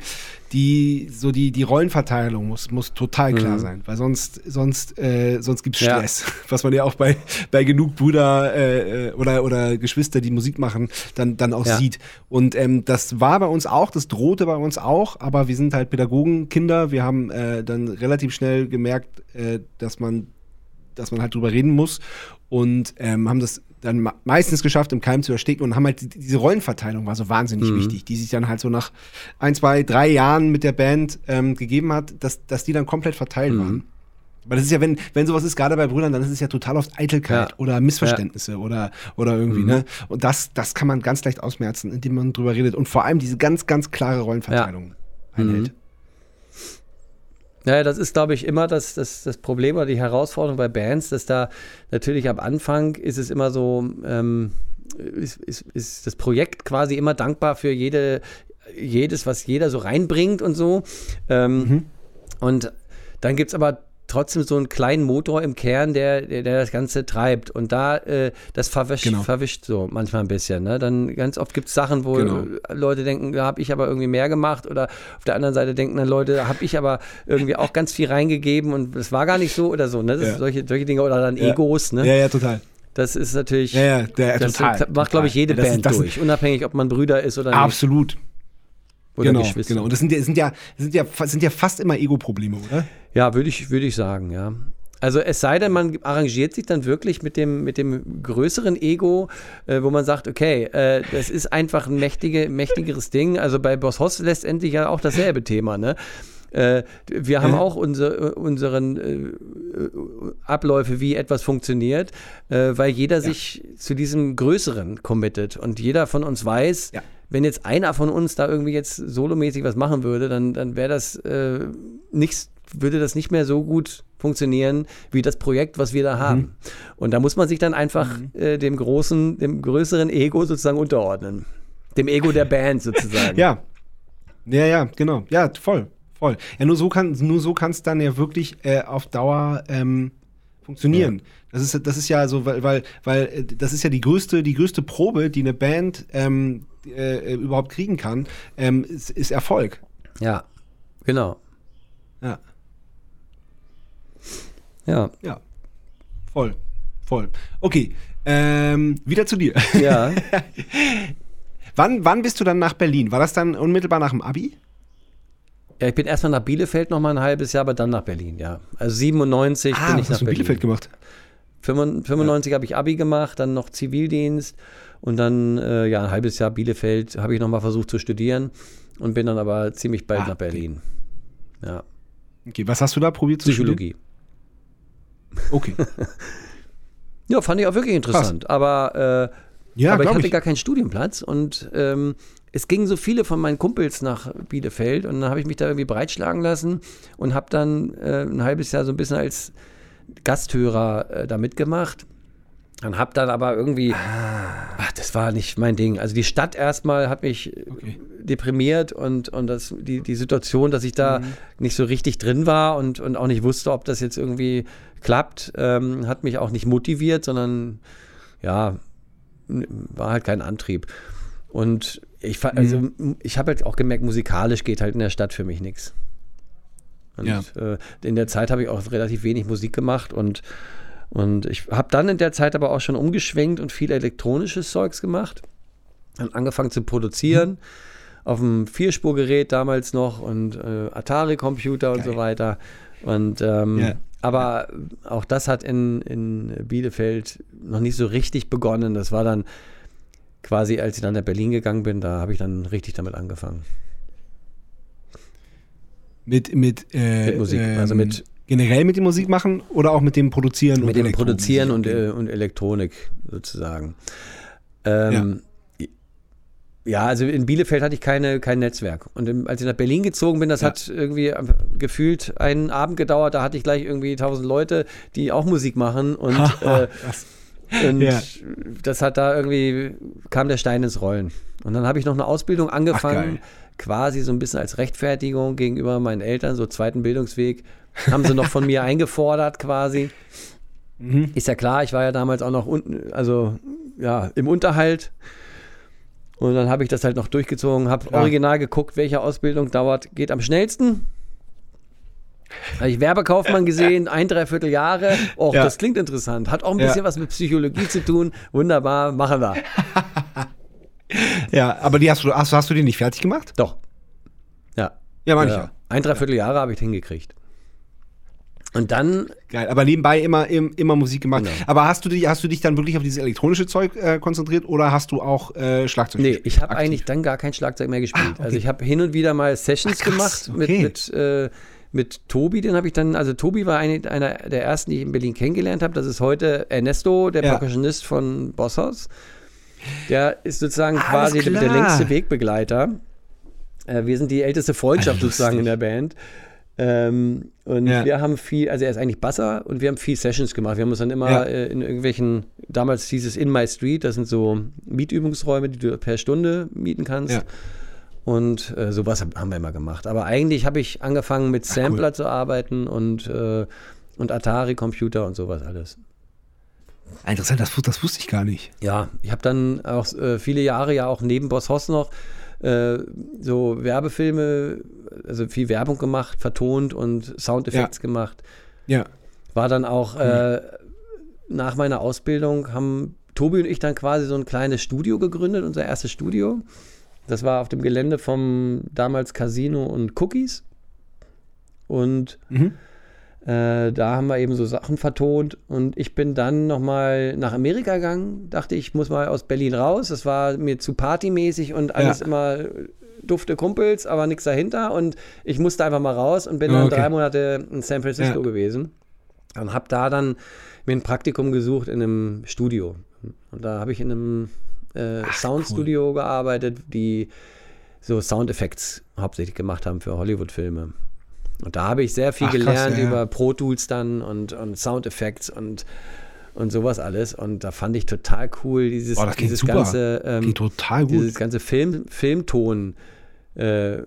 die, so die, die Rollenverteilung muss, muss total klar sein. Weil sonst, sonst, äh, sonst gibt's Ja. Stress. *laughs* Was man ja auch bei, bei genug Brüder äh, äh, oder, oder Geschwister, die Musik machen, dann, dann auch Ja. sieht. Und ähm, das war bei uns auch, das drohte bei uns auch, aber wir sind halt Pädagogenkinder. Wir haben äh, dann relativ schnell gemerkt, äh, dass man dass man halt drüber reden muss und ähm, haben das dann me- meistens geschafft, im Keim zu ersticken und haben halt die, diese Rollenverteilung war so wahnsinnig wichtig, die sich dann halt so nach ein, zwei, drei Jahren mit der Band ähm, gegeben hat, dass, dass die dann komplett verteilt waren. Weil das ist ja, wenn, wenn sowas ist, gerade bei Brüdern, dann ist es ja total oft Eitelkeit Ja. oder Missverständnisse oder, oder irgendwie, Mhm. ne? Und das, das kann man ganz leicht ausmerzen, indem man drüber redet und vor allem diese ganz, ganz klare Rollenverteilung einhält. Ja, das ist, glaube ich, immer das, das, das Problem oder die Herausforderung bei Bands, dass da natürlich am Anfang ist es immer so, ähm, ist, ist, ist das Projekt quasi immer dankbar für jede, jedes, was jeder so reinbringt und so. Ähm, Und dann gibt es aber trotzdem so einen kleinen Motor im Kern, der, der, der das Ganze treibt. Und da, äh, das verwischt, Genau. verwischt so manchmal ein bisschen. Ne? Dann ganz oft gibt es Sachen, wo Genau. äh, Leute denken, da habe ich aber irgendwie mehr gemacht. Oder auf der anderen Seite denken dann Leute, da habe ich aber irgendwie auch ganz viel reingegeben und es war gar nicht so oder so. Ne? Das Ja. solche, solche Dinge oder dann Ja. Egos. Ne? Ja, ja, total. Das ist natürlich, Ja, ja, der, das total. macht, glaube ich, jede das Band ist, durch. Unabhängig, ob man Brüder ist oder nicht. Absolut. Oder genau, Geschwister. genau. Und das sind ja, sind ja, sind ja, sind ja fast immer Ego-Probleme, oder? Ja, würde ich, würde ich sagen, ja. Also es sei denn, man arrangiert sich dann wirklich mit dem, mit dem größeren Ego, äh, wo man sagt, okay, äh, das ist einfach ein mächtige, mächtigeres Ding. Also bei Boss Hoss letztendlich ja auch dasselbe Thema, ne? Äh, wir haben Ja. auch unsere, unseren äh, äh, Abläufe, wie etwas funktioniert, äh, weil jeder sich zu diesem Größeren committet und jeder von uns weiß, Ja. Wenn jetzt einer von uns da irgendwie jetzt solomäßig was machen würde, dann, dann wäre das äh, nicht, würde das nicht mehr so gut funktionieren wie das Projekt, was wir da Mhm. haben. Und da muss man sich dann einfach äh, dem großen, dem größeren Ego sozusagen unterordnen. Dem Ego der Band sozusagen. *laughs* Ja. Ja, ja, genau. Ja, voll. Voll. Ja, nur so kann nur so kann es dann ja wirklich äh, auf Dauer ähm, funktionieren. Das ist das ist ja so, weil weil weil äh, das ist ja die größte die größte Probe, die eine Band ähm, äh, überhaupt kriegen kann, ähm, ist, ist Erfolg. ja, genau. Ja, Ja, ja, voll, voll. Okay, ähm, wieder zu dir. ja. *laughs* wann wann bist du dann nach Berlin? War das dann unmittelbar nach dem Abi? ja ich bin erstmal nach Bielefeld noch mal ein halbes Jahr, aber dann nach Berlin, ja. Also 97 bin ich Ah, nach hast du in Berlin. Bielefeld gemacht? 95 95 habe ich Abi gemacht, dann noch Zivildienst und dann äh, ja ein halbes Jahr Bielefeld habe ich noch mal versucht zu studieren und bin dann aber ziemlich bald Ah, nach Berlin. Ja, Okay, was hast du da probiert zu studieren? Psychologie. Okay. *laughs* Ja, fand ich auch wirklich interessant. Aber, äh, Ja, aber ich hatte ich. gar keinen Studienplatz und ähm, es gingen so viele von meinen Kumpels nach Bielefeld und dann habe ich mich da irgendwie breitschlagen lassen und habe dann äh, ein halbes Jahr so ein bisschen als Gasthörer äh, da mitgemacht. Und habe dann aber irgendwie, Ah. ach, das war nicht mein Ding. Also die Stadt erstmal hat mich äh, Okay. deprimiert und, und das, die, die Situation, dass ich da Mhm. nicht so richtig drin war und, und auch nicht wusste, ob das jetzt irgendwie klappt, ähm, hat mich auch nicht motiviert, sondern ja, war halt kein Antrieb. Und ich, also, Mhm. ich habe halt auch gemerkt, musikalisch geht halt in der Stadt für mich nichts. Und Ja. äh, in der Zeit habe ich auch relativ wenig Musik gemacht und, und ich habe dann in der Zeit aber auch schon umgeschwenkt und viel elektronisches Zeugs gemacht. Dann angefangen zu produzieren. Auf dem Vierspurgerät damals noch und äh, Atari-Computer und so weiter. Und ähm, Ja. aber auch das hat in, in Bielefeld noch nicht so richtig begonnen. Das war dann quasi, als ich dann nach Berlin gegangen bin, da habe ich dann richtig damit angefangen. Mit, mit, äh, Mit Musik, also mit- generell mit dem Musik machen oder auch mit dem Produzieren Mit dem Elektro- Produzieren und, äh, und Elektronik sozusagen. Ähm, ja. also in Bielefeld hatte ich keine, kein Netzwerk. Und im, als ich nach Berlin gezogen bin, das Ja. hat irgendwie gefühlt einen Abend gedauert, da hatte ich gleich irgendwie tausend Leute, die auch Musik machen und, *laughs* äh, und Ja. das hat da irgendwie, kam der Stein ins Rollen. Und dann habe ich noch eine Ausbildung angefangen, geil. Quasi so ein bisschen als Rechtfertigung gegenüber meinen Eltern, so zweiten Bildungsweg, haben sie noch von mir *laughs* eingefordert quasi. Mhm. Ist ja klar, ich war ja damals auch noch unten, also ja, im Unterhalt. Und dann habe ich das halt noch durchgezogen, habe original geguckt, welche Ausbildung dauert, geht am schnellsten. Habe ich Werbekaufmann gesehen, ein, dreiviertel Jahre. Och, Ja. das klingt interessant. Hat auch ein Ja. bisschen was mit Psychologie zu tun. Wunderbar, machen wir. *laughs* Ja, aber die hast du, hast, hast du die nicht fertig gemacht? Doch. Ja. Ja, meine ich ja. Ein, dreiviertel Jahre habe ich hingekriegt. Und dann Geil, aber nebenbei immer, im- immer Musik gemacht. Genau. Aber hast du, dich, hast du dich dann wirklich auf dieses elektronische Zeug äh, konzentriert oder hast du auch äh, Schlagzeug Nee, ich habe eigentlich dann gar kein Schlagzeug mehr gespielt. Ah, okay. Also ich habe hin und wieder mal Sessions Ach, gemacht mit, okay. mit, äh, mit Tobi, den habe ich dann, also Tobi war eine, einer der ersten, die ich in Berlin kennengelernt habe. Das ist heute Ernesto, der Ja. Percussionist von Bosshaus. Der ist sozusagen Alles quasi der, der klar. längste Wegbegleiter. Äh, wir sind die älteste Freundschaft Ah, sozusagen in lustig. der Band. Ähm, und Ja. wir haben viel, also er ist eigentlich Basser und wir haben viel Sessions gemacht. Wir haben uns dann immer Ja. äh, in irgendwelchen, damals hieß es In My Street, das sind so Mietübungsräume, die du per Stunde mieten kannst. Ja. Und äh, sowas hab- haben wir immer gemacht. Aber eigentlich habe ich angefangen mit Sampler zu arbeiten und äh, und Atari-Computer und sowas alles. Interessant, das, das wusste ich gar nicht. Ja, ich habe dann auch äh, viele Jahre ja auch neben Boss Hoss noch äh, so Werbefilme, also viel Werbung gemacht, vertont und Soundeffekte gemacht. Ja. War dann auch äh, nach meiner Ausbildung haben Tobi und ich dann quasi so ein kleines Studio gegründet, unser erstes Studio. Das war auf dem Gelände vom damals Casino und Cookies. Und Mhm. Äh, da haben wir eben so Sachen vertont und ich bin dann nochmal nach Amerika gegangen. Dachte, ich muss mal aus Berlin raus. Das war mir zu partymäßig und alles Ja. immer dufte Kumpels, aber nichts dahinter. Und ich musste einfach mal raus und bin Ah, dann okay. drei Monate in San Francisco Ja. gewesen und habe da dann mir ein Praktikum gesucht in einem Studio. Und da habe ich in einem äh, Soundstudio gearbeitet, die so Soundeffekts hauptsächlich gemacht haben für Hollywood-Filme. Und da habe ich sehr viel Ach, krass, gelernt ja, ja. über Pro Tools dann und, und Soundeffekts und, und sowas alles. Und da fand ich total cool, dieses, Boah, dieses ganze, ähm, dieses ganze Film, Filmton. Äh,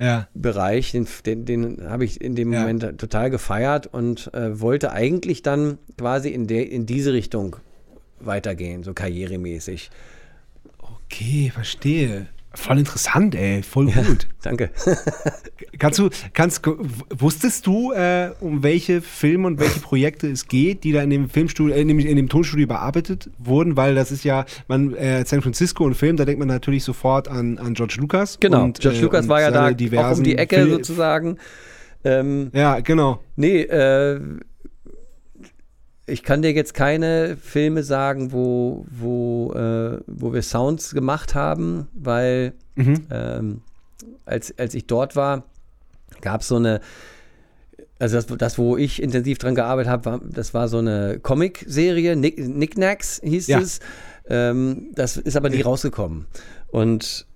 ja. Bereich, den, den, den habe ich in dem Ja. Moment total gefeiert und äh, wollte eigentlich dann quasi in, der, in diese Richtung weitergehen, so karrieremäßig. Okay, verstehe. Voll interessant, ey. Voll gut. *laughs* Danke. Kannst du, kannst, wusstest du, äh, um welche Filme und welche Projekte es geht, die da in dem Filmstudio, äh, nämlich in dem Tonstudio bearbeitet wurden? Weil das ist ja, man, äh, San Francisco und Film, da denkt man natürlich sofort an, an George Lucas. Genau, Und, George äh, Lucas war ja da auch um die Ecke Fil- sozusagen. Ähm, Ja, genau. nee, äh, ich kann dir jetzt keine Filme sagen, wo, wo, äh, wo wir Sounds gemacht haben, weil Mhm. ähm, als, als ich dort war, gab es so eine, also das, das, wo ich intensiv dran gearbeitet habe, das war so eine Comic-Serie, Nick, Knickknacks hieß Ja. es. Ähm, das ist aber nie rausgekommen. Und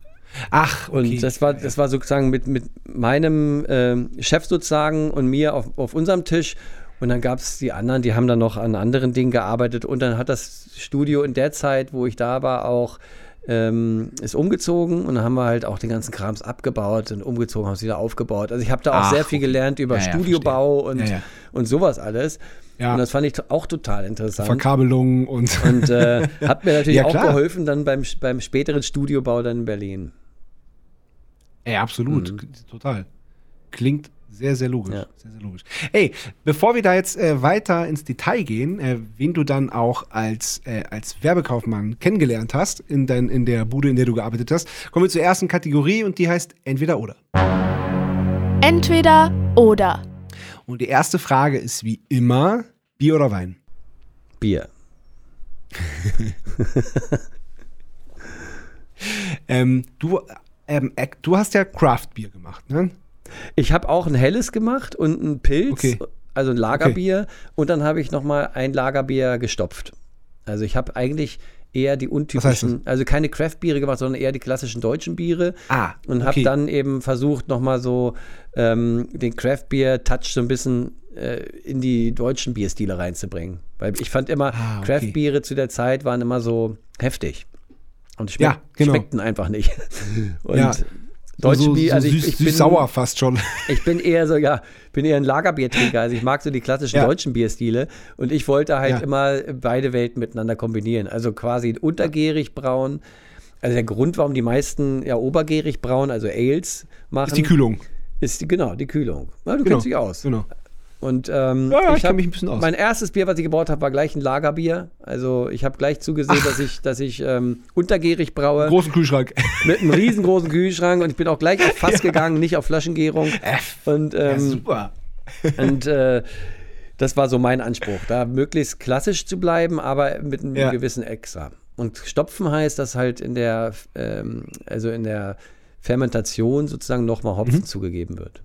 Ach, okay. und das war, das war sozusagen mit, mit meinem ähm, Chef sozusagen und mir auf, auf unserem Tisch. Und dann gab es die anderen, die haben dann noch an anderen Dingen gearbeitet. Und dann hat das Studio in der Zeit, wo ich da war, auch ähm, ist umgezogen. Und dann haben wir halt auch den ganzen Krams abgebaut und umgezogen, haben es wieder aufgebaut. Also ich habe da auch Ach, sehr viel gelernt über Ja, ja, Studiobau und, Ja, ja. und sowas alles. Ja. Und das fand ich auch total interessant. Verkabelung und. *laughs* Und äh, hat mir natürlich *laughs* Ja, auch geholfen dann beim, beim späteren Studiobau dann in Berlin. Ja, absolut. Total. Klingt sehr, sehr logisch. Ja. Sehr, sehr logisch. Ey, bevor wir da jetzt äh, weiter ins Detail gehen, äh, wen du dann auch als, äh, als Werbekaufmann kennengelernt hast in, dein, in der Bude, in der du gearbeitet hast, kommen wir zur ersten Kategorie und die heißt Entweder oder. Entweder oder. Und die erste Frage ist wie immer: Bier oder Wein? Bier. *laughs* Ähm, du, ähm, äh, du hast ja Craft-Bier gemacht, ne? Ich habe auch ein helles gemacht und ein Pilz, Okay. also ein Lagerbier. Und dann habe ich nochmal ein Lagerbier gestopft. Also ich habe eigentlich eher die untypischen, also keine Craft-Biere gemacht, sondern eher die klassischen deutschen Biere. Ah, Und okay. habe dann eben versucht, nochmal so ähm, den Craft-Bier-Touch so ein bisschen äh, in die deutschen Bierstile reinzubringen. Weil ich fand immer, Ah, okay. Craft-Biere zu der Zeit waren immer so heftig. Und schmeck, Ja, genau. schmeckten einfach nicht. *laughs* Und Ja. Deutsche so, Bier, so also ich, süß, ich bin, süß-sauer fast schon. *laughs* ich bin eher so, ja, bin eher ein Lagerbiertrinker. Also ich mag so die klassischen Ja. deutschen Bierstile. Und ich wollte halt Ja. immer beide Welten miteinander kombinieren. Also quasi untergärig braun. Also der Grund, warum die meisten ja obergärig braun, also Ales machen, ist die Kühlung. ist die, genau, die Kühlung. Ja, du Genau. kennst dich aus. Genau. Und ähm, Ja, ja, ich kenn hab- mich ein bisschen aus. Mein erstes Bier, was ich gebraut habe, war gleich ein Lagerbier. Also ich habe gleich zugesehen, dass ich, dass ich ähm, untergärig braue. Großen Kühlschrank. mit einem riesengroßen Kühlschrank und ich bin auch gleich auf Fass *laughs* gegangen, nicht auf Flaschengärung. Und, ja, ähm, super. und äh, das war so mein Anspruch, da möglichst klassisch zu bleiben, aber mit einem Ja. gewissen Extra. Und Stopfen heißt, dass halt in der, ähm, also in der Fermentation sozusagen nochmal Hopfen Mhm. zugegeben wird.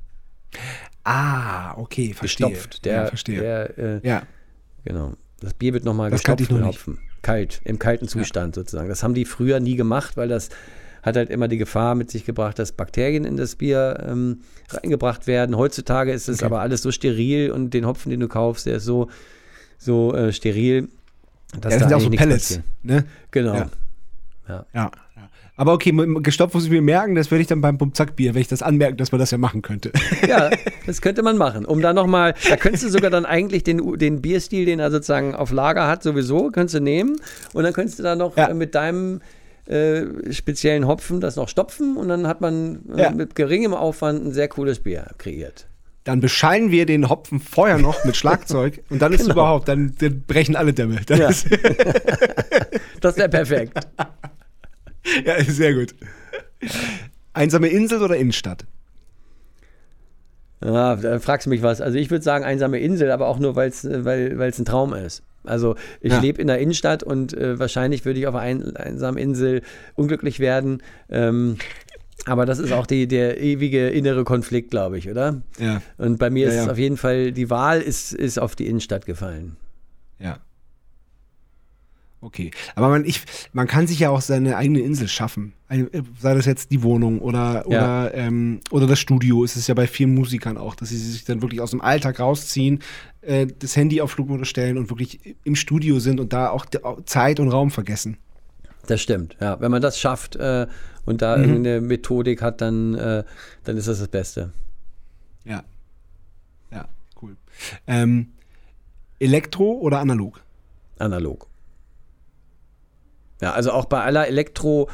Ah, okay, verstehe. Gestopft. Der, ja, verstehe. Der, äh, ja. Genau. Das Bier wird nochmal gestopft ich noch mit nicht. Hopfen. Kalt, im kalten Zustand sozusagen. Das haben die früher nie gemacht, weil das hat halt immer die Gefahr mit sich gebracht, dass Bakterien in das Bier ähm, reingebracht werden. Heutzutage ist es Okay. aber alles so steril und den Hopfen, den du kaufst, der ist so, so äh, steril, dass Ja, das sind ja auch so Pellets. Ne? Genau. Ja. Ja, ja. Aber okay, gestoppt muss ich mir merken, das werde ich dann beim Bumzack-Bier, wenn ich das anmerken, dass man das ja machen könnte. *laughs* Ja, das könnte man machen. Um da nochmal, da könntest du sogar dann eigentlich den, den Bierstil, den er sozusagen auf Lager hat, sowieso, könntest du nehmen. Und dann könntest du da noch Ja. äh, mit deinem äh, speziellen Hopfen das noch stopfen und dann hat man äh, Ja. mit geringem Aufwand ein sehr cooles Bier kreiert. Dann bescheinen wir den Hopfen vorher noch mit Schlagzeug *laughs* und dann ist Genau. überhaupt, dann, dann brechen alle Dämme. Das Ja. *laughs* Das wäre perfekt. Ja, sehr gut. Einsame Insel oder Innenstadt? Ja, da fragst du mich was. Also ich würde sagen einsame Insel, aber auch nur, weil's, äh, weil es ein Traum ist. Also ich Ja. lebe in der Innenstadt und äh, wahrscheinlich würde ich auf einer ein, einsamen Insel unglücklich werden. Ähm, aber das ist auch die, der ewige innere Konflikt, glaube ich, oder? Ja. Und bei mir Ja, ist es ja. auf jeden Fall, die Wahl ist, ist auf die Innenstadt gefallen. Ja. Okay. Aber man, ich, man kann sich ja auch seine eigene Insel schaffen. Ein, sei das jetzt die Wohnung oder, Ja. oder, ähm, oder das Studio. Es ist ja bei vielen Musikern auch, dass sie sich dann wirklich aus dem Alltag rausziehen, äh, das Handy auf Flugmodus stellen und wirklich im Studio sind und da auch Zeit und Raum vergessen. Das stimmt, ja. Wenn man das schafft äh, und da irgendeine Methodik hat, dann, äh, dann ist das das Beste. Ja. Ja, cool. Ähm, Elektro oder analog? analog. Ja, also auch bei aller Elektro.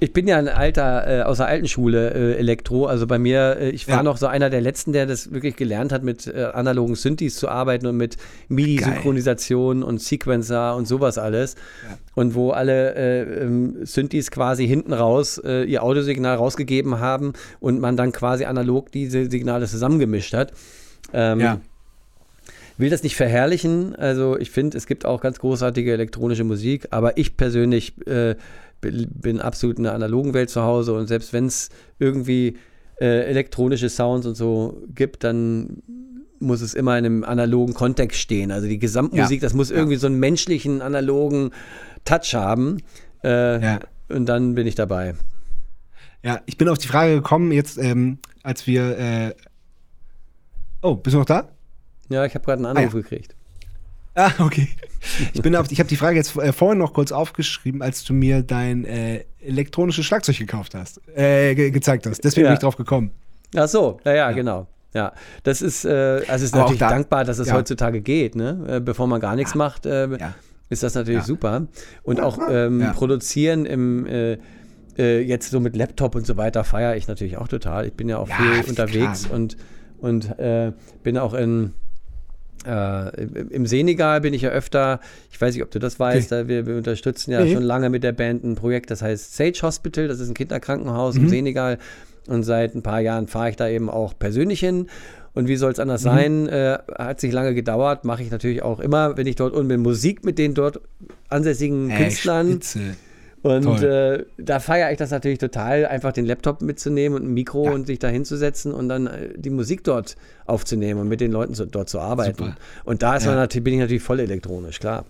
Ich bin ja ein alter, äh, aus der alten Schule äh, Elektro. Also bei mir, äh, ich war Ja. noch so einer der letzten, der das wirklich gelernt hat, mit äh, analogen Synthes zu arbeiten und mit MIDI-Synchronisation und Sequencer und sowas alles. Und wo alle äh, ähm, Synthes quasi hinten raus äh, ihr Audiosignal rausgegeben haben und man dann quasi analog diese Signale zusammengemischt hat. Ähm, Ja. Will das nicht verherrlichen. Also ich finde, es gibt auch ganz großartige elektronische Musik, aber ich persönlich äh, bin, absolut in der analogen Welt zu Hause und selbst wenn es irgendwie äh, elektronische Sounds und so gibt, dann muss es immer in einem analogen Kontext stehen. Also die Gesamtmusik, Ja. das muss Ja. irgendwie so einen menschlichen, analogen Touch haben. Äh, Ja. Und dann bin ich dabei. Ja, ich bin auf die Frage gekommen, jetzt, ähm, als wir. Äh oh, bist du noch da? Ja, ich habe gerade einen Anruf ja. gekriegt. Ah, okay. Ich bin auf, ich habe die Frage jetzt äh, vorhin noch kurz aufgeschrieben, als du mir dein äh, elektronisches Schlagzeug gekauft hast, äh, ge gezeigt hast. Deswegen Ja. bin ich drauf gekommen. Ach so, ja, ja, genau. Ja, das ist, äh, also es ist Aber natürlich da- dankbar, dass es ja. heutzutage geht, ne? Äh, bevor man gar nichts macht, äh, Ja. ist das natürlich Ja. super. Und auch ähm, Ja. produzieren im äh, jetzt so mit Laptop und so weiter feiere ich natürlich auch total. Ich bin ja auch Ja, viel klar. unterwegs und, und äh, bin auch in äh, im- Im Senegal bin ich ja öfter, ich weiß nicht, ob du das weißt, da wir, wir unterstützen ja Nee. schon lange mit der Band ein Projekt, das heißt Sage Hospital, das ist ein Kinderkrankenhaus Mhm. im Senegal und seit ein paar Jahren fahre ich da eben auch persönlich hin. Und wie soll es Mhm. anders sein? Äh, hat sich lange gedauert, mache ich natürlich auch immer, wenn ich dort unten bin, Musik mit den dort ansässigen Äh, Künstlern. Spitze. Und äh, da feiere ich das natürlich total, einfach den Laptop mitzunehmen und ein Mikro Ja. und sich da hinzusetzen und dann äh, die Musik dort aufzunehmen und mit den Leuten zu, dort zu arbeiten. Super. Und da ist Ja. man natürlich, bin ich natürlich voll elektronisch, klar.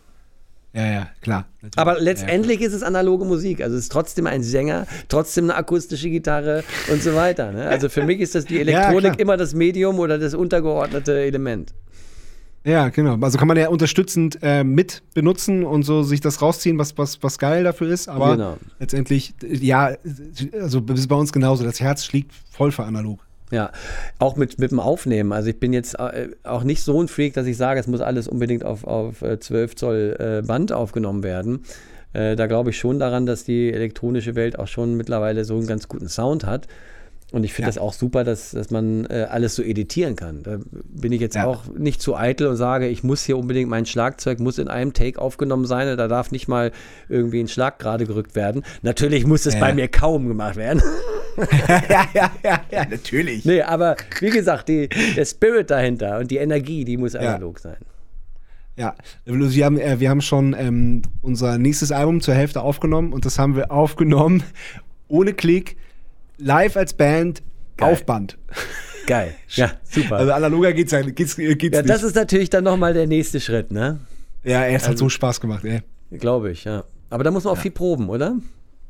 Ja, ja, klar. Natürlich. Aber letztendlich ist es analoge Musik. Also es ist trotzdem ein Sänger, trotzdem eine akustische Gitarre und so weiter. Ne? Also für mich ist das die Elektronik klar. immer das Medium oder das untergeordnete Element. Ja, genau. Also kann man ja unterstützend äh, mit benutzen und so sich das rausziehen, was, was, was geil dafür ist. Aber Genau. letztendlich, äh, ja, also ist bei uns genauso. Das Herz schlägt voll für analog. Ja, auch mit, mit dem Aufnehmen. Also ich bin jetzt äh, auch nicht so ein Freak, dass ich sage, es muss alles unbedingt auf, auf äh, 12 Zoll äh, Band aufgenommen werden. Da glaube ich schon daran, dass die elektronische Welt auch schon mittlerweile so einen ganz guten Sound hat. Und ich finde Ja. das auch super, dass, dass man äh, alles so editieren kann. Da bin ich jetzt Ja. auch nicht zu eitel und sage, ich muss hier unbedingt, mein Schlagzeug muss in einem Take aufgenommen sein. Da darf nicht mal irgendwie ein Schlag gerade gerückt werden. Natürlich muss es Ja. bei mir kaum gemacht werden. *laughs* *laughs* ja, ja, ja, ja, natürlich. Nee, aber wie gesagt, die, der Spirit dahinter und die Energie, die muss analog sein. Ja, wir haben, äh, wir haben schon ähm, unser nächstes Album zur Hälfte aufgenommen und das haben wir aufgenommen *laughs* ohne Klick, live als Band, Geil. auf Band. *laughs* Geil. *laughs* Ja, super. Also analoger geht's, ja- geht's, geht's ja, nicht. das ist natürlich dann nochmal der nächste Schritt, ne? ja, es also hat so Spaß gemacht, ey. Glaube ich, ja. Aber da muss man auch viel proben, oder?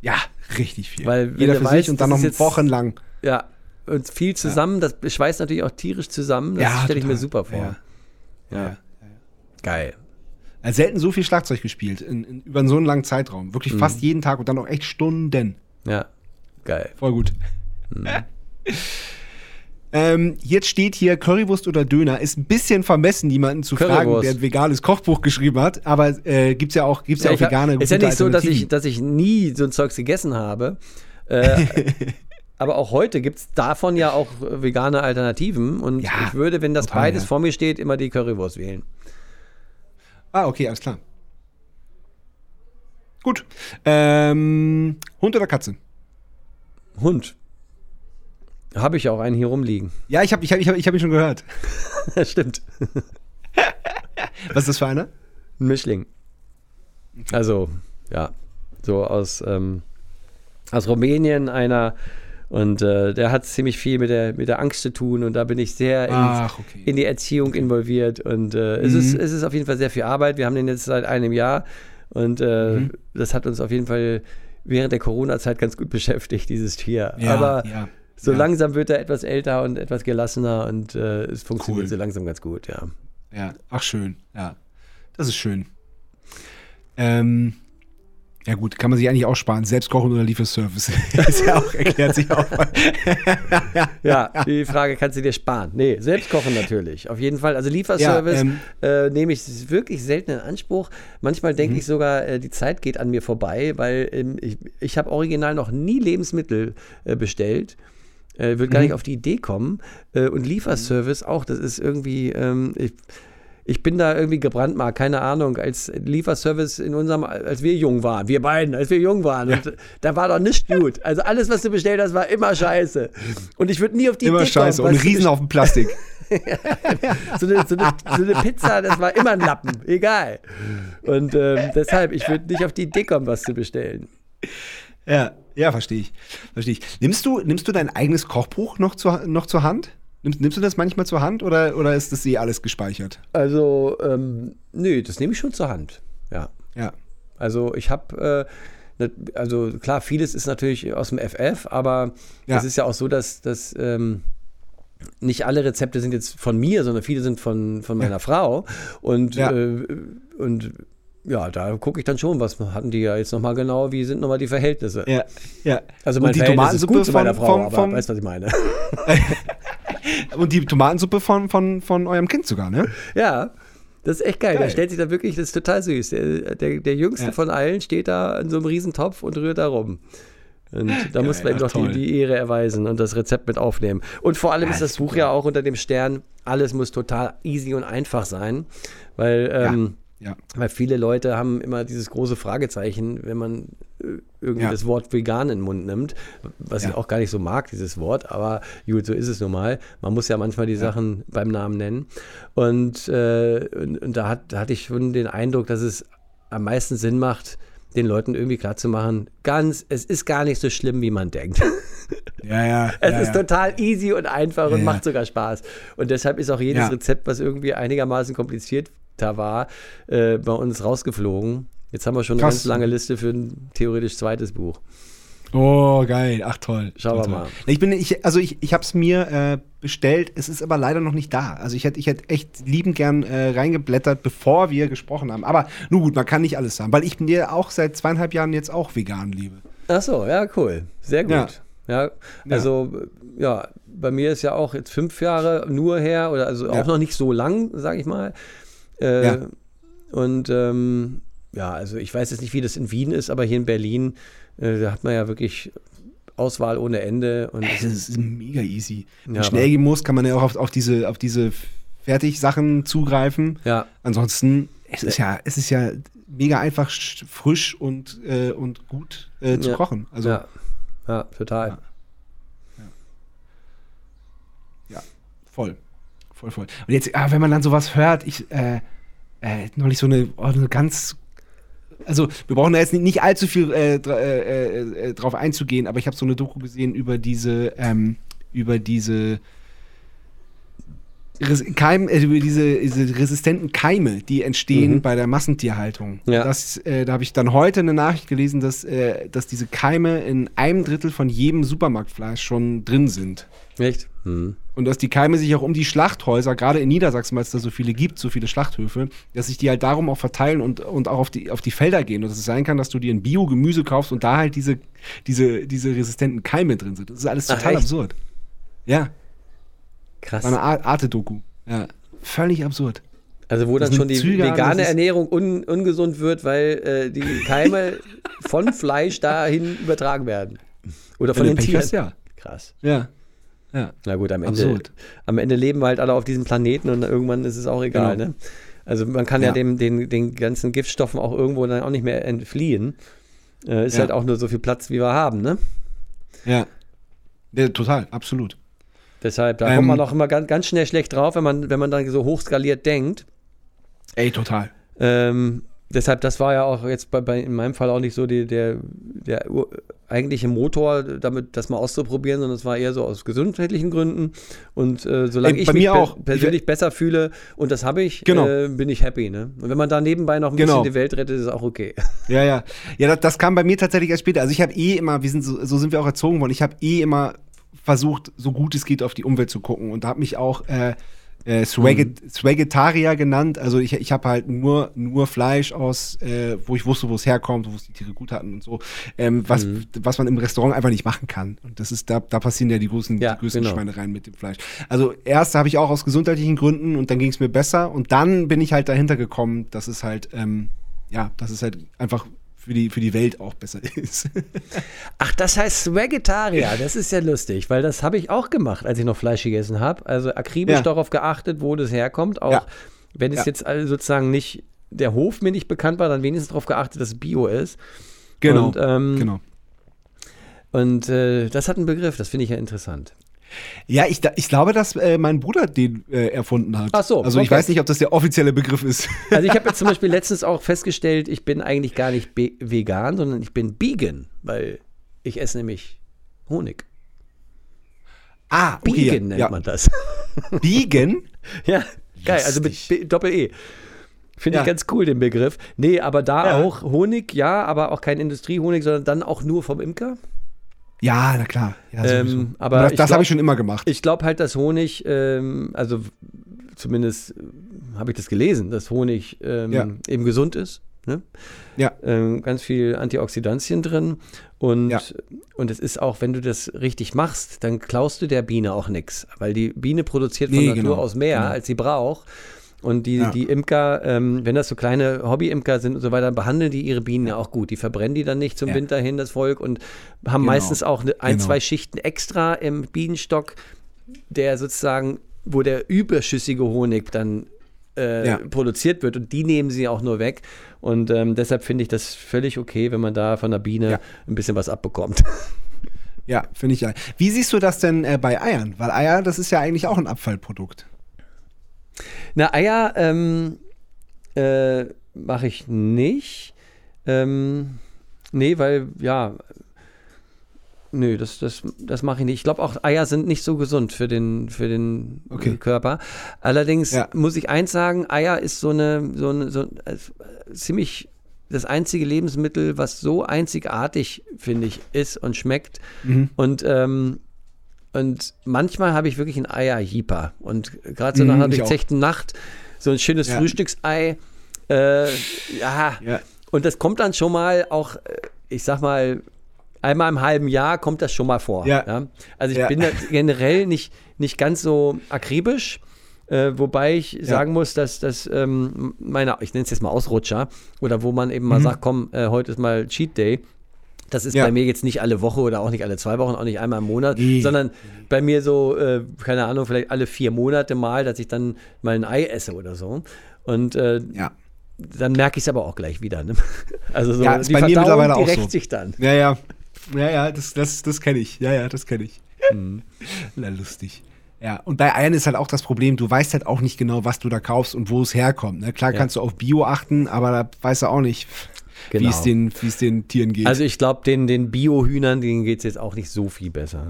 Ja, richtig viel. Weil, Jeder für weißt, sich und dann noch jetzt- wochenlang. Ja. Und viel zusammen, das schweißt natürlich auch tierisch zusammen. Das Ja, stelle ich mir super vor. Ja. Ja. Ja. Geil. Also selten so viel Schlagzeug gespielt in, in, über so einen langen Zeitraum. Wirklich Mhm. fast jeden Tag und dann auch echt Stunden. Ja, geil. Voll gut. Mhm. *laughs* ähm, jetzt steht hier Currywurst oder Döner. Ist ein bisschen vermessen, jemanden zu fragen, Currywurst. der ein veganes Kochbuch geschrieben hat. Aber äh, gibt's ja auch, gibt's ja, auch ich hab- vegane Ist ja nicht so, dass ich, dass ich nie so ein Zeugs gegessen habe. Äh, *laughs* aber auch heute gibt es davon ja auch vegane Alternativen. Und Ja, ich würde, wenn das total, beides ja. vor mir steht, immer die Currywurst wählen. Ah, okay, alles klar. Gut. Ähm, Hund oder Katze? Hund. Habe ich auch einen hier rumliegen. Ja, ich habe ich hab, ich hab, ich hab ihn schon gehört. *laughs* Stimmt. Was ist das für einer? Ein Mischling. Also, ja, so aus, ähm, aus Rumänien einer. Und äh, der hat ziemlich viel mit der, mit der Angst zu tun. Und da bin ich sehr ins, Ach, okay. in die Erziehung involviert. Und äh, es, Mhm. ist, es ist auf jeden Fall sehr viel Arbeit. Wir haben den jetzt seit einem Jahr. Und äh, Mhm. das hat uns auf jeden Fall während der Corona-Zeit ganz gut *laughs* beschäftigt, dieses Tier. Ja, Aber ja, so ja. langsam wird er etwas älter und etwas gelassener. Und äh, es funktioniert Cool. so langsam ganz gut, ja. Ja, ach schön, ja. Das ist schön. Ähm, ja gut, kann man sich eigentlich auch sparen. Selbstkochen oder Lieferservice. *laughs* ist ja auch, erklärt sich auch. *laughs* Ja, die Frage kannst du dir sparen. Nee, selbst kochen natürlich. Auf jeden Fall. Also Lieferservice Ja, ähm, äh, nehme ich wirklich selten in Anspruch. Manchmal Mhm. denke ich sogar, äh, die Zeit geht an mir vorbei, weil ähm, ich, ich habe original noch nie Lebensmittel äh, bestellt. Äh, Würde gar Mhm. nicht auf die Idee kommen. Äh, und Lieferservice auch, das ist irgendwie, ähm, ich, ich bin da irgendwie gebrandmarkt, keine Ahnung, als Lieferservice in unserem, als wir jung waren, wir beiden, als wir jung waren, und da war doch nichts gut. Also alles, was du bestellt hast, war immer scheiße. Und ich würde nie auf die Immer Idee scheiße. kommen, Und was du Riesenhaufen Plastik. *laughs* *laughs* so eine, so, eine, so eine Pizza, das war immer ein Lappen, egal. Und ähm, deshalb, ich würde nicht auf die Idee kommen, was zu bestellen. ja, ja, verstehe ich. Verstehe ich. Nimmst du, nimmst du dein eigenes Kochbuch noch, zur noch zur Hand? Nimmst, nimmst du das manchmal zur Hand oder, oder ist das eh alles gespeichert? Also, ähm, nö, das nehme ich schon zur Hand. Ja. Ja. Also ich habe, äh, ne- also klar, vieles ist natürlich aus dem FF, aber Ja. es ist ja auch so, dass, dass ähm, nicht alle Rezepte sind jetzt von mir, sondern viele sind von, von meiner Frau. Und, Ja. äh, und ja, da gucke ich dann schon, was hatten die ja jetzt nochmal genau, wie sind nochmal die Verhältnisse. Ja, ja. Also mein und die Verhältnis ist Tomatensuppe gut zu meiner von, Frau, von, aber von, weißt, was ich meine. *laughs* *laughs* *laughs* und die Tomatensuppe von, von, von eurem Kind sogar, ne? ja, das ist echt geil. Geil. Der stellt sich da wirklich, das ist total süß. Der, der, der Jüngste Ja. von allen steht da in so einem Riesentopf und rührt da rum. Und da muss man ihm doch die, die Ehre erweisen und das Rezept mit aufnehmen. Und vor allem Ja, ist das ist Buch super. ja auch unter dem Stern, alles muss total easy und einfach sein. Weil, ähm, Ja. weil viele Leute haben immer dieses große Fragezeichen, wenn man äh, irgendwie Ja. das Wort vegan in den Mund nimmt, was ich Ja. auch gar nicht so mag, dieses Wort, aber gut, so ist es nun mal. Man muss ja manchmal die Sachen beim Namen nennen. Und, äh, und, und da, hat, da hatte ich schon den Eindruck, dass es am meisten Sinn macht, den Leuten irgendwie klarzumachen, ganz, es ist gar nicht so schlimm, wie man denkt. *laughs* Ja, ja. Es ja, ist ja. total easy und einfach und Ja, ja. macht sogar Spaß. Und deshalb ist auch jedes. Rezept, was irgendwie einigermaßen komplizierter war, äh, bei uns rausgeflogen. Jetzt haben wir schon eine Krass. ganz lange Liste für ein theoretisch zweites Buch. Oh, geil. Ach toll. Schauen wir mal. Ich bin, ich, also ich, ich habe es mir äh, bestellt, es ist aber leider noch nicht da. Also ich hätte ich hätte echt liebend gern äh, reingeblättert, bevor wir gesprochen haben. Aber nun gut, man kann nicht alles haben, weil ich bin ja auch seit zweieinhalb Jahren jetzt auch vegan lebe. Ach so, ja, cool. Sehr gut. Ja, also, ja, bei mir ist ja auch jetzt fünf Jahre nur her, oder also auch Ja. noch nicht so lang, sage ich mal. Äh, Ja. Und ähm, ja, also ich weiß jetzt nicht, wie das in Wien ist, aber hier in Berlin, äh, da hat man ja wirklich Auswahl ohne Ende. Und Es ist mega easy. Wenn Ja, schnell gehen muss, kann man ja auch auf, auf diese, auf diese Fertigsachen zugreifen. ja, Ansonsten, es ist ja, es ist ja mega einfach, sch- frisch und, äh, und gut äh, zu Ja. kochen. Also ja, ja, total. Ja. Ja, voll. Voll, voll. Und jetzt, ah, wenn man dann sowas hört, ich, äh, äh, neulich so eine, oh, eine ganz, also wir brauchen da jetzt nicht, nicht allzu viel äh, dra äh, äh, äh, drauf einzugehen, aber ich habe so eine Doku gesehen über diese, ähm, über diese Res Keim, äh, über diese, diese resistenten Keime, die entstehen Mhm. bei der Massentierhaltung. Ja. Das, äh, da habe ich dann heute eine Nachricht gelesen, dass, äh, dass diese Keime in einem Drittel von jedem Supermarktfleisch schon drin sind. Echt? Hm. Und dass die Keime sich auch um die Schlachthäuser, gerade in Niedersachsen, weil es da so viele gibt, so viele Schlachthöfe, dass sich die halt darum auch verteilen und, und auch auf die, auf die Felder gehen. Und dass es sein kann, dass du dir ein Bio-Gemüse kaufst und da halt diese, diese, diese resistenten Keime drin sind. Das ist alles Ach, total echt? absurd. Ja, Krass. war eine Ar- Arte-Doku. Ja, völlig absurd. Also wo Das dann schon die Züge an, vegane Ernährung un, ungesund wird, weil äh, die Keime *laughs* von Fleisch dahin übertragen werden. Oder von Wenn den Tieren. hast, ja. Krass. Ja. Ja. Na gut, am Ende, Absurd. am Ende leben wir halt alle auf diesem Planeten und irgendwann ist es auch egal. Genau. Ne? Also man kann ja, Ja. dem, den, den ganzen Giftstoffen auch irgendwo dann auch nicht mehr entfliehen. Äh, ist Ja. halt auch nur so viel Platz, wie wir haben. Ne? Ja. ja total, absolut. Deshalb, da Ähm, kommt man auch immer ganz, ganz schnell schlecht drauf, wenn man, wenn man dann so hochskaliert denkt. Ey, total. Ähm, deshalb, das war ja auch jetzt bei, bei in meinem Fall auch nicht so die, der, der eigentliche Motor, damit das mal auszuprobieren, sondern es war eher so aus gesundheitlichen Gründen. Und äh, solange Ey, ich mich per persönlich besser fühle und das habe ich, Genau. äh, bin ich happy. Ne? Und wenn man da nebenbei noch ein Genau. bisschen die Welt rettet, ist auch okay. *laughs* Ja, ja. Ja, das, das kam bei mir tatsächlich erst später. Also ich habe eh immer, wir sind so, so sind wir auch erzogen worden, ich habe eh immer versucht, so gut es geht, auf die Umwelt zu gucken und habe mich auch äh, äh, Swagetarier genannt. Also ich, ich habe halt nur, nur Fleisch aus, äh, wo ich wusste, wo es herkommt, wo es die Tiere gut hatten und so, ähm, was, was man im Restaurant einfach nicht machen kann. Und das ist, da, da passieren ja die großen, Ja, die größten genau. Schweinereien mit dem Fleisch. Also erst habe ich auch aus gesundheitlichen Gründen und dann ging es mir besser und dann bin ich halt dahinter gekommen, dass es halt, ähm, ja, dass es halt einfach für die, für die Welt auch besser *laughs* ist. Ach, das heißt Vegetarier. Das ist ja lustig, weil das habe ich auch gemacht, als ich noch Fleisch gegessen habe. Also akribisch Ja. darauf geachtet, wo das herkommt. Auch Ja. wenn es Ja. jetzt also sozusagen nicht der Hof mir nicht bekannt war, dann wenigstens darauf geachtet, dass es Bio ist. genau. Und, ähm, genau. Und äh, das hat einen Begriff, das finde ich ja interessant. Ja, ich, ich glaube, dass äh, mein Bruder den äh, erfunden hat. Ach so, Also ich okay. weiß nicht, ob das der offizielle Begriff ist. *laughs* Also ich habe jetzt zum *laughs* Beispiel letztens auch festgestellt, ich bin eigentlich gar nicht vegan, sondern ich bin vegan, weil ich esse nämlich Honig. ah, Vegan nennt ja. man das. *laughs* Vegan? Ja, geil, also mit. B- Doppel-E. Finde Ja. ich ganz cool, den Begriff. Nee, aber da auch Honig, ja, aber auch kein Industriehonig, sondern dann auch nur vom Imker. Ja, na klar. Ja, Ähm, aber das das habe ich schon immer gemacht. Ich glaube halt, dass Honig, ähm, also zumindest äh, habe ich das gelesen, dass Honig ähm, Ja. eben gesund ist. Ne? Ja. Ähm, ganz viel Antioxidantien drin. Und, Ja. und es ist auch, wenn du das richtig machst, dann klaust du der Biene auch nichts. Weil die Biene produziert von Nee, Natur genau. aus mehr, Genau. als sie braucht. Und die, Ja. die Imker, ähm, wenn das so kleine Hobby-Imker sind und so weiter, behandeln die ihre Bienen ja auch gut. Die verbrennen die dann nicht zum Ja. Winter hin, das Volk, und haben Genau. meistens auch ne- ein, Genau. zwei Schichten extra im Bienenstock, der sozusagen, wo der überschüssige Honig dann äh, Ja. produziert wird und die nehmen sie auch nur weg. Und ähm, deshalb finde ich das völlig okay, wenn man da von der Biene Ja. ein bisschen was abbekommt. Ja, finde ich ja. Wie siehst du das denn äh, bei Eiern? Weil Eier, das ist ja eigentlich auch ein Abfallprodukt. Na, Eier ähm, äh, mache ich nicht. Ähm, nee, weil, ja, nö, das, das, das mache ich nicht. Ich glaube auch, Eier sind nicht so gesund für den, für den Okay. Körper. Allerdings Ja. muss ich eins sagen, Eier ist so eine, so eine, so äh, ziemlich das einzige Lebensmittel, was so einzigartig, finde ich, ist und schmeckt. Mhm. Und, ähm, und manchmal habe ich wirklich ein Eierhieper. Und gerade so Mhm, nach einer durchzechten Nacht, so ein schönes Ja. Frühstücksei. Äh, ja. Ja. Und das kommt dann schon mal auch, äh, ich sag mal, einmal im halben Jahr kommt das schon mal vor. Ja. Also ich Ja. bin generell nicht, nicht ganz so akribisch. Äh, wobei ich sagen muss, dass, dass ähm, meine, ich nenne es jetzt mal Ausrutscher, oder wo man eben mal sagt, komm, äh, heute ist mal Cheat Day. Das ist. Ja. bei mir jetzt nicht alle Woche oder auch nicht alle zwei Wochen, auch nicht einmal im Monat, Nee. sondern bei mir so, äh, keine Ahnung, vielleicht alle vier Monate mal, dass ich dann mal ein Ei esse oder so. Und äh, Ja. dann merke ich es aber auch gleich wieder. Ne? *laughs* Also so Ja, ist die bei mir mittlerweile auch so. sich dann. Ja, ja. Ja, ja, das, das, das kenne ich. Ja, ja, das kenne ich. Mhm. Na, lustig. Ja, und bei Eiern ist halt auch das Problem, du weißt halt auch nicht genau, was du da kaufst und wo es herkommt. Ne? Klar Ja. kannst du auf Bio achten, aber da weißt du auch nicht, Genau. wie es den Tieren geht. Also ich glaube, den, den Bio-Hühnern, denen geht es jetzt auch nicht so viel besser.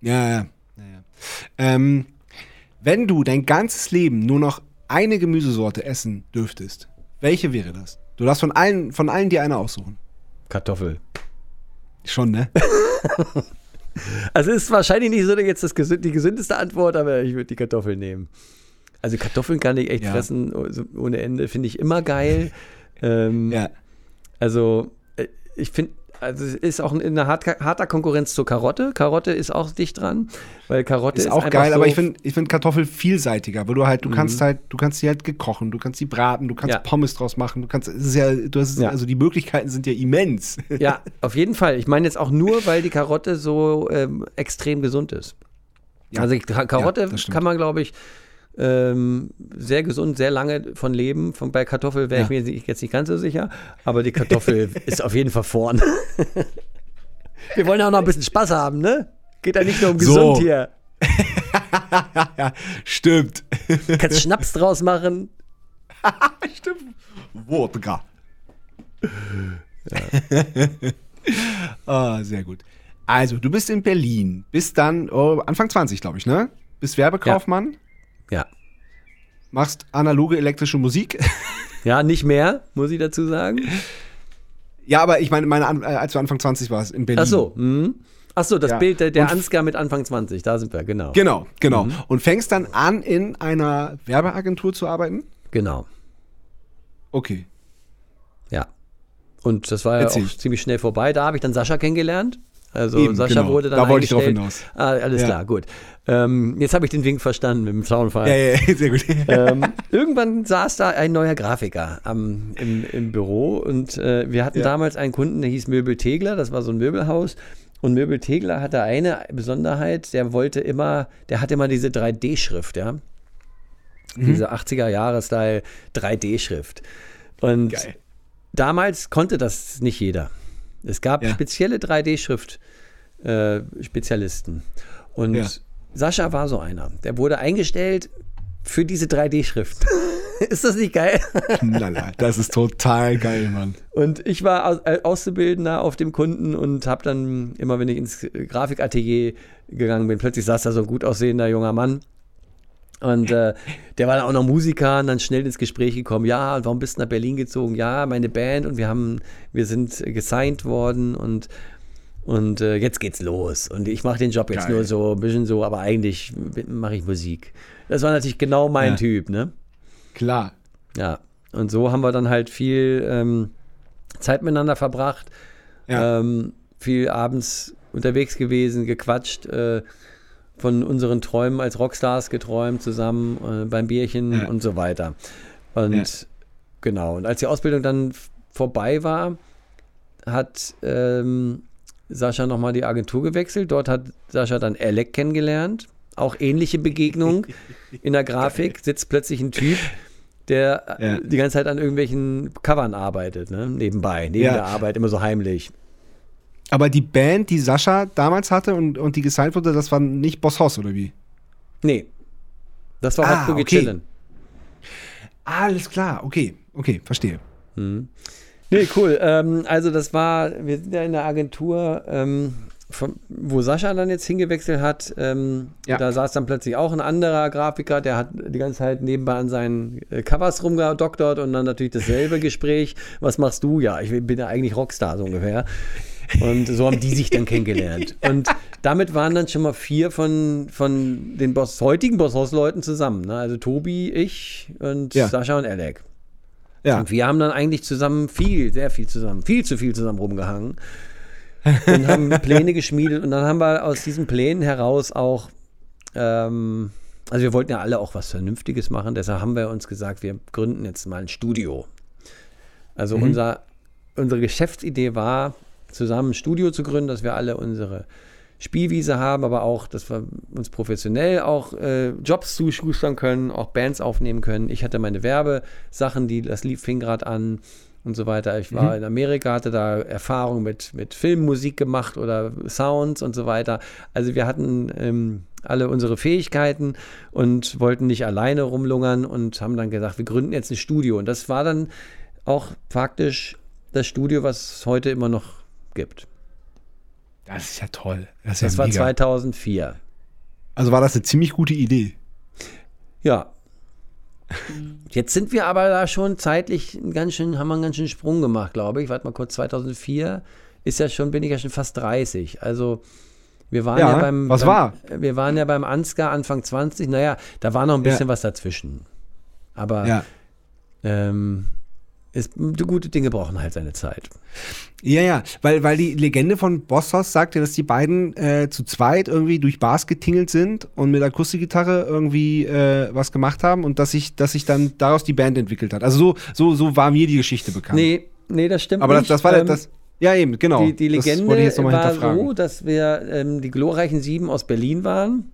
ja, ja. ja, ja. Ähm, wenn du dein ganzes Leben nur noch eine Gemüsesorte essen dürftest, welche wäre das? Du darfst von allen, von allen dir eine aussuchen. Kartoffel. Schon, ne? *laughs* Also ist wahrscheinlich nicht so jetzt das die gesündeste Antwort, aber ich würde die Kartoffeln nehmen. Also Kartoffeln kann ich echt Ja. fressen so ohne Ende, finde ich immer geil. *laughs* Ähm, Ja. Also äh, ich finde, also es ist auch in einer hart, harter Konkurrenz zur Karotte. Karotte ist auch dicht dran, weil Karotte ist, Ist auch geil, so, aber ich finde ich find Kartoffel vielseitiger, weil du halt, du kannst halt, du kannst sie halt gekochen, du kannst sie braten, du kannst Ja. Pommes draus machen, du kannst, es ist ja, du hast, Ja. also die Möglichkeiten sind ja immens. *laughs* Ja, auf jeden Fall. Ich meine jetzt auch nur, weil die Karotte so ähm, extrem gesund ist. Ja. Also Ka- Karotte kann man, glaube ich, ähm, sehr gesund, sehr lange von leben. Von, bei Kartoffel wäre ich Ja. mir jetzt- nicht ganz so sicher, aber die Kartoffel *laughs* ist auf jeden Fall vorn. *laughs* Wir wollen ja auch noch ein bisschen Spaß haben, ne? Geht ja nicht nur um So. gesund hier. ja, *laughs* stimmt. Kannst Schnaps draus machen. stimmt. Wodka. ah, sehr gut. Also, du bist in Berlin, bist dann oh, Anfang 20, glaube ich, ne? Bist Werbekaufmann, Ja. Machst analoge elektrische Musik. Ja, nicht mehr, muss ich dazu sagen. ja, aber ich meine, meine, äh, als du Anfang 20 warst in Berlin. Ach so. Hm. Ach so, das Ja. Bild der, der Ansgar mit Anfang 20, da sind wir, genau. Genau, genau. Mhm. Und fängst dann an, in einer Werbeagentur zu arbeiten? Genau. Okay. Ja. Und das war ja Erzähl. auch ziemlich schnell vorbei. Da habe ich dann Sascha kennengelernt. Also Eben, Sascha genau. wurde dann Da wollte ich drauf hinaus. Ah, alles Ja. klar, gut. Ähm, jetzt habe ich den Wink verstanden mit dem Soundfall. Ja, ja, ja, *laughs* sehr gut. *laughs* ähm, irgendwann saß da ein neuer Grafiker am, im, im Büro und äh, wir hatten Ja. damals einen Kunden, der hieß Möbel Tegler, das war so ein Möbelhaus. Und Möbel Tegler hatte eine Besonderheit, der wollte immer, der hatte immer diese 3D-Schrift, ja. Mhm. Diese 80er-Jahre-Style 3D-Schrift. Und Geil. damals konnte das nicht jeder. Es gab Ja. spezielle 3D-Schrift-Spezialisten. Und Ja. Sascha war so einer. Der wurde eingestellt für diese 3D-Schrift. *laughs* Ist das nicht geil? Knaller. Das ist total geil, Mann. Und ich war Aus äh, Auszubildender auf dem Kunden und habe dann immer, wenn ich ins äh, Grafikatelier gegangen bin, plötzlich saß da so ein gut aussehender junger Mann. Und äh, der war dann auch noch Musiker und dann schnell ins Gespräch gekommen. Ja, und warum bist du nach Berlin gezogen? Ja, meine Band und wir haben, wir sind gesigned worden und, und äh, jetzt geht's los. Und ich mache den Job jetzt Geil. nur so ein bisschen so, aber eigentlich mache ich Musik. Das war natürlich genau mein Ja. Typ, ne? Klar. Ja, und so haben wir dann halt viel ähm, Zeit miteinander verbracht, Ja. ähm, viel abends unterwegs gewesen, gequatscht, äh, von unseren Träumen als Rockstars geträumt zusammen äh, beim Bierchen Ja. und so weiter. Und Ja. genau, und als die Ausbildung dann vorbei war, hat ähm, Sascha nochmal die Agentur gewechselt. Dort hat Sascha dann Alec kennengelernt. Auch ähnliche Begegnung in der *laughs* Grafik. Sitzt plötzlich ein Typ, der äh, Ja. die ganze Zeit an irgendwelchen Covern arbeitet, ne? nebenbei, neben der Arbeit, immer so heimlich. Aber die Band, die Sascha damals hatte und, und die gesigned wurde, das war nicht Boss Hoss, oder wie? Nee, das war Ah, Hot Boogie okay. Chillin'. Alles klar, okay, okay, verstehe. Nee, cool. Ähm, also das war, wir sind ja in der Agentur, ähm, von, wo Sascha dann jetzt hingewechselt hat. Ähm, Ja. Da saß dann plötzlich auch ein anderer Grafiker, der hat die ganze Zeit nebenbei an seinen äh, Covers rumgedoktert und dann natürlich dasselbe Gespräch. Was machst du? Ja, ich bin ja eigentlich Rockstar so ungefähr. Und so haben die sich dann kennengelernt. *laughs* Und damit waren dann schon mal vier von, von den Boss, heutigen Boss-Haus-Leuten zusammen. Ne? Also Tobi, ich und Ja. Sascha und Alec. Ja, Und wir haben dann eigentlich zusammen viel, sehr viel zusammen, viel zu viel zusammen rumgehangen und haben *laughs* Pläne geschmiedet. Und dann haben wir aus diesen Plänen heraus auch, ähm, also wir wollten ja alle auch was Vernünftiges machen, deshalb haben wir uns gesagt, wir gründen jetzt mal ein Studio. Also unser, unsere Geschäftsidee war, zusammen ein Studio zu gründen, dass wir alle unsere Spielwiese haben, aber auch, dass wir uns professionell auch äh, Jobs zuschustern können, auch Bands aufnehmen können. Ich hatte meine Werbesachen, die das lief, fing gerade an und so weiter. Ich war in Amerika, hatte da Erfahrung mit, mit Filmmusik gemacht oder Sounds und so weiter. Also wir hatten ähm, alle unsere Fähigkeiten und wollten nicht alleine rumlungern und haben dann gesagt, wir gründen jetzt ein Studio. Und das war dann auch faktisch das Studio, was heute immer noch gibt. das ist ja toll. Das, ist Das ja war mega. 2004. Also war das eine ziemlich gute Idee. Ja. Jetzt sind wir aber da schon zeitlich einen ganz schön, haben wir einen ganz schönen Sprung gemacht, glaube ich. Warte mal kurz, 2004 ist ja schon, bin ich ja schon fast 30. Also Wir waren ja, Ja, beim, was beim, war? Wir waren ja beim Ansgar Anfang 20. Naja, da war noch ein bisschen was dazwischen. Aber Ja. ähm, ist, gute Dinge brauchen halt seine Zeit. Ja, ja, weil, weil die Legende von Bosshaus sagt ja, dass die beiden äh, zu zweit irgendwie durch Bars getingelt sind und mit Akustikgitarre irgendwie äh, was gemacht haben und dass sich, dass sich dann daraus die Band entwickelt hat. Also so, so, so war mir die Geschichte bekannt. Nee, nee, das stimmt Aber das, das war Ähm, das. Ja, eben, genau. Die, die Das Legende wollte ich jetzt nochmal war so, dass wir ähm, die glorreichen Sieben aus Berlin waren.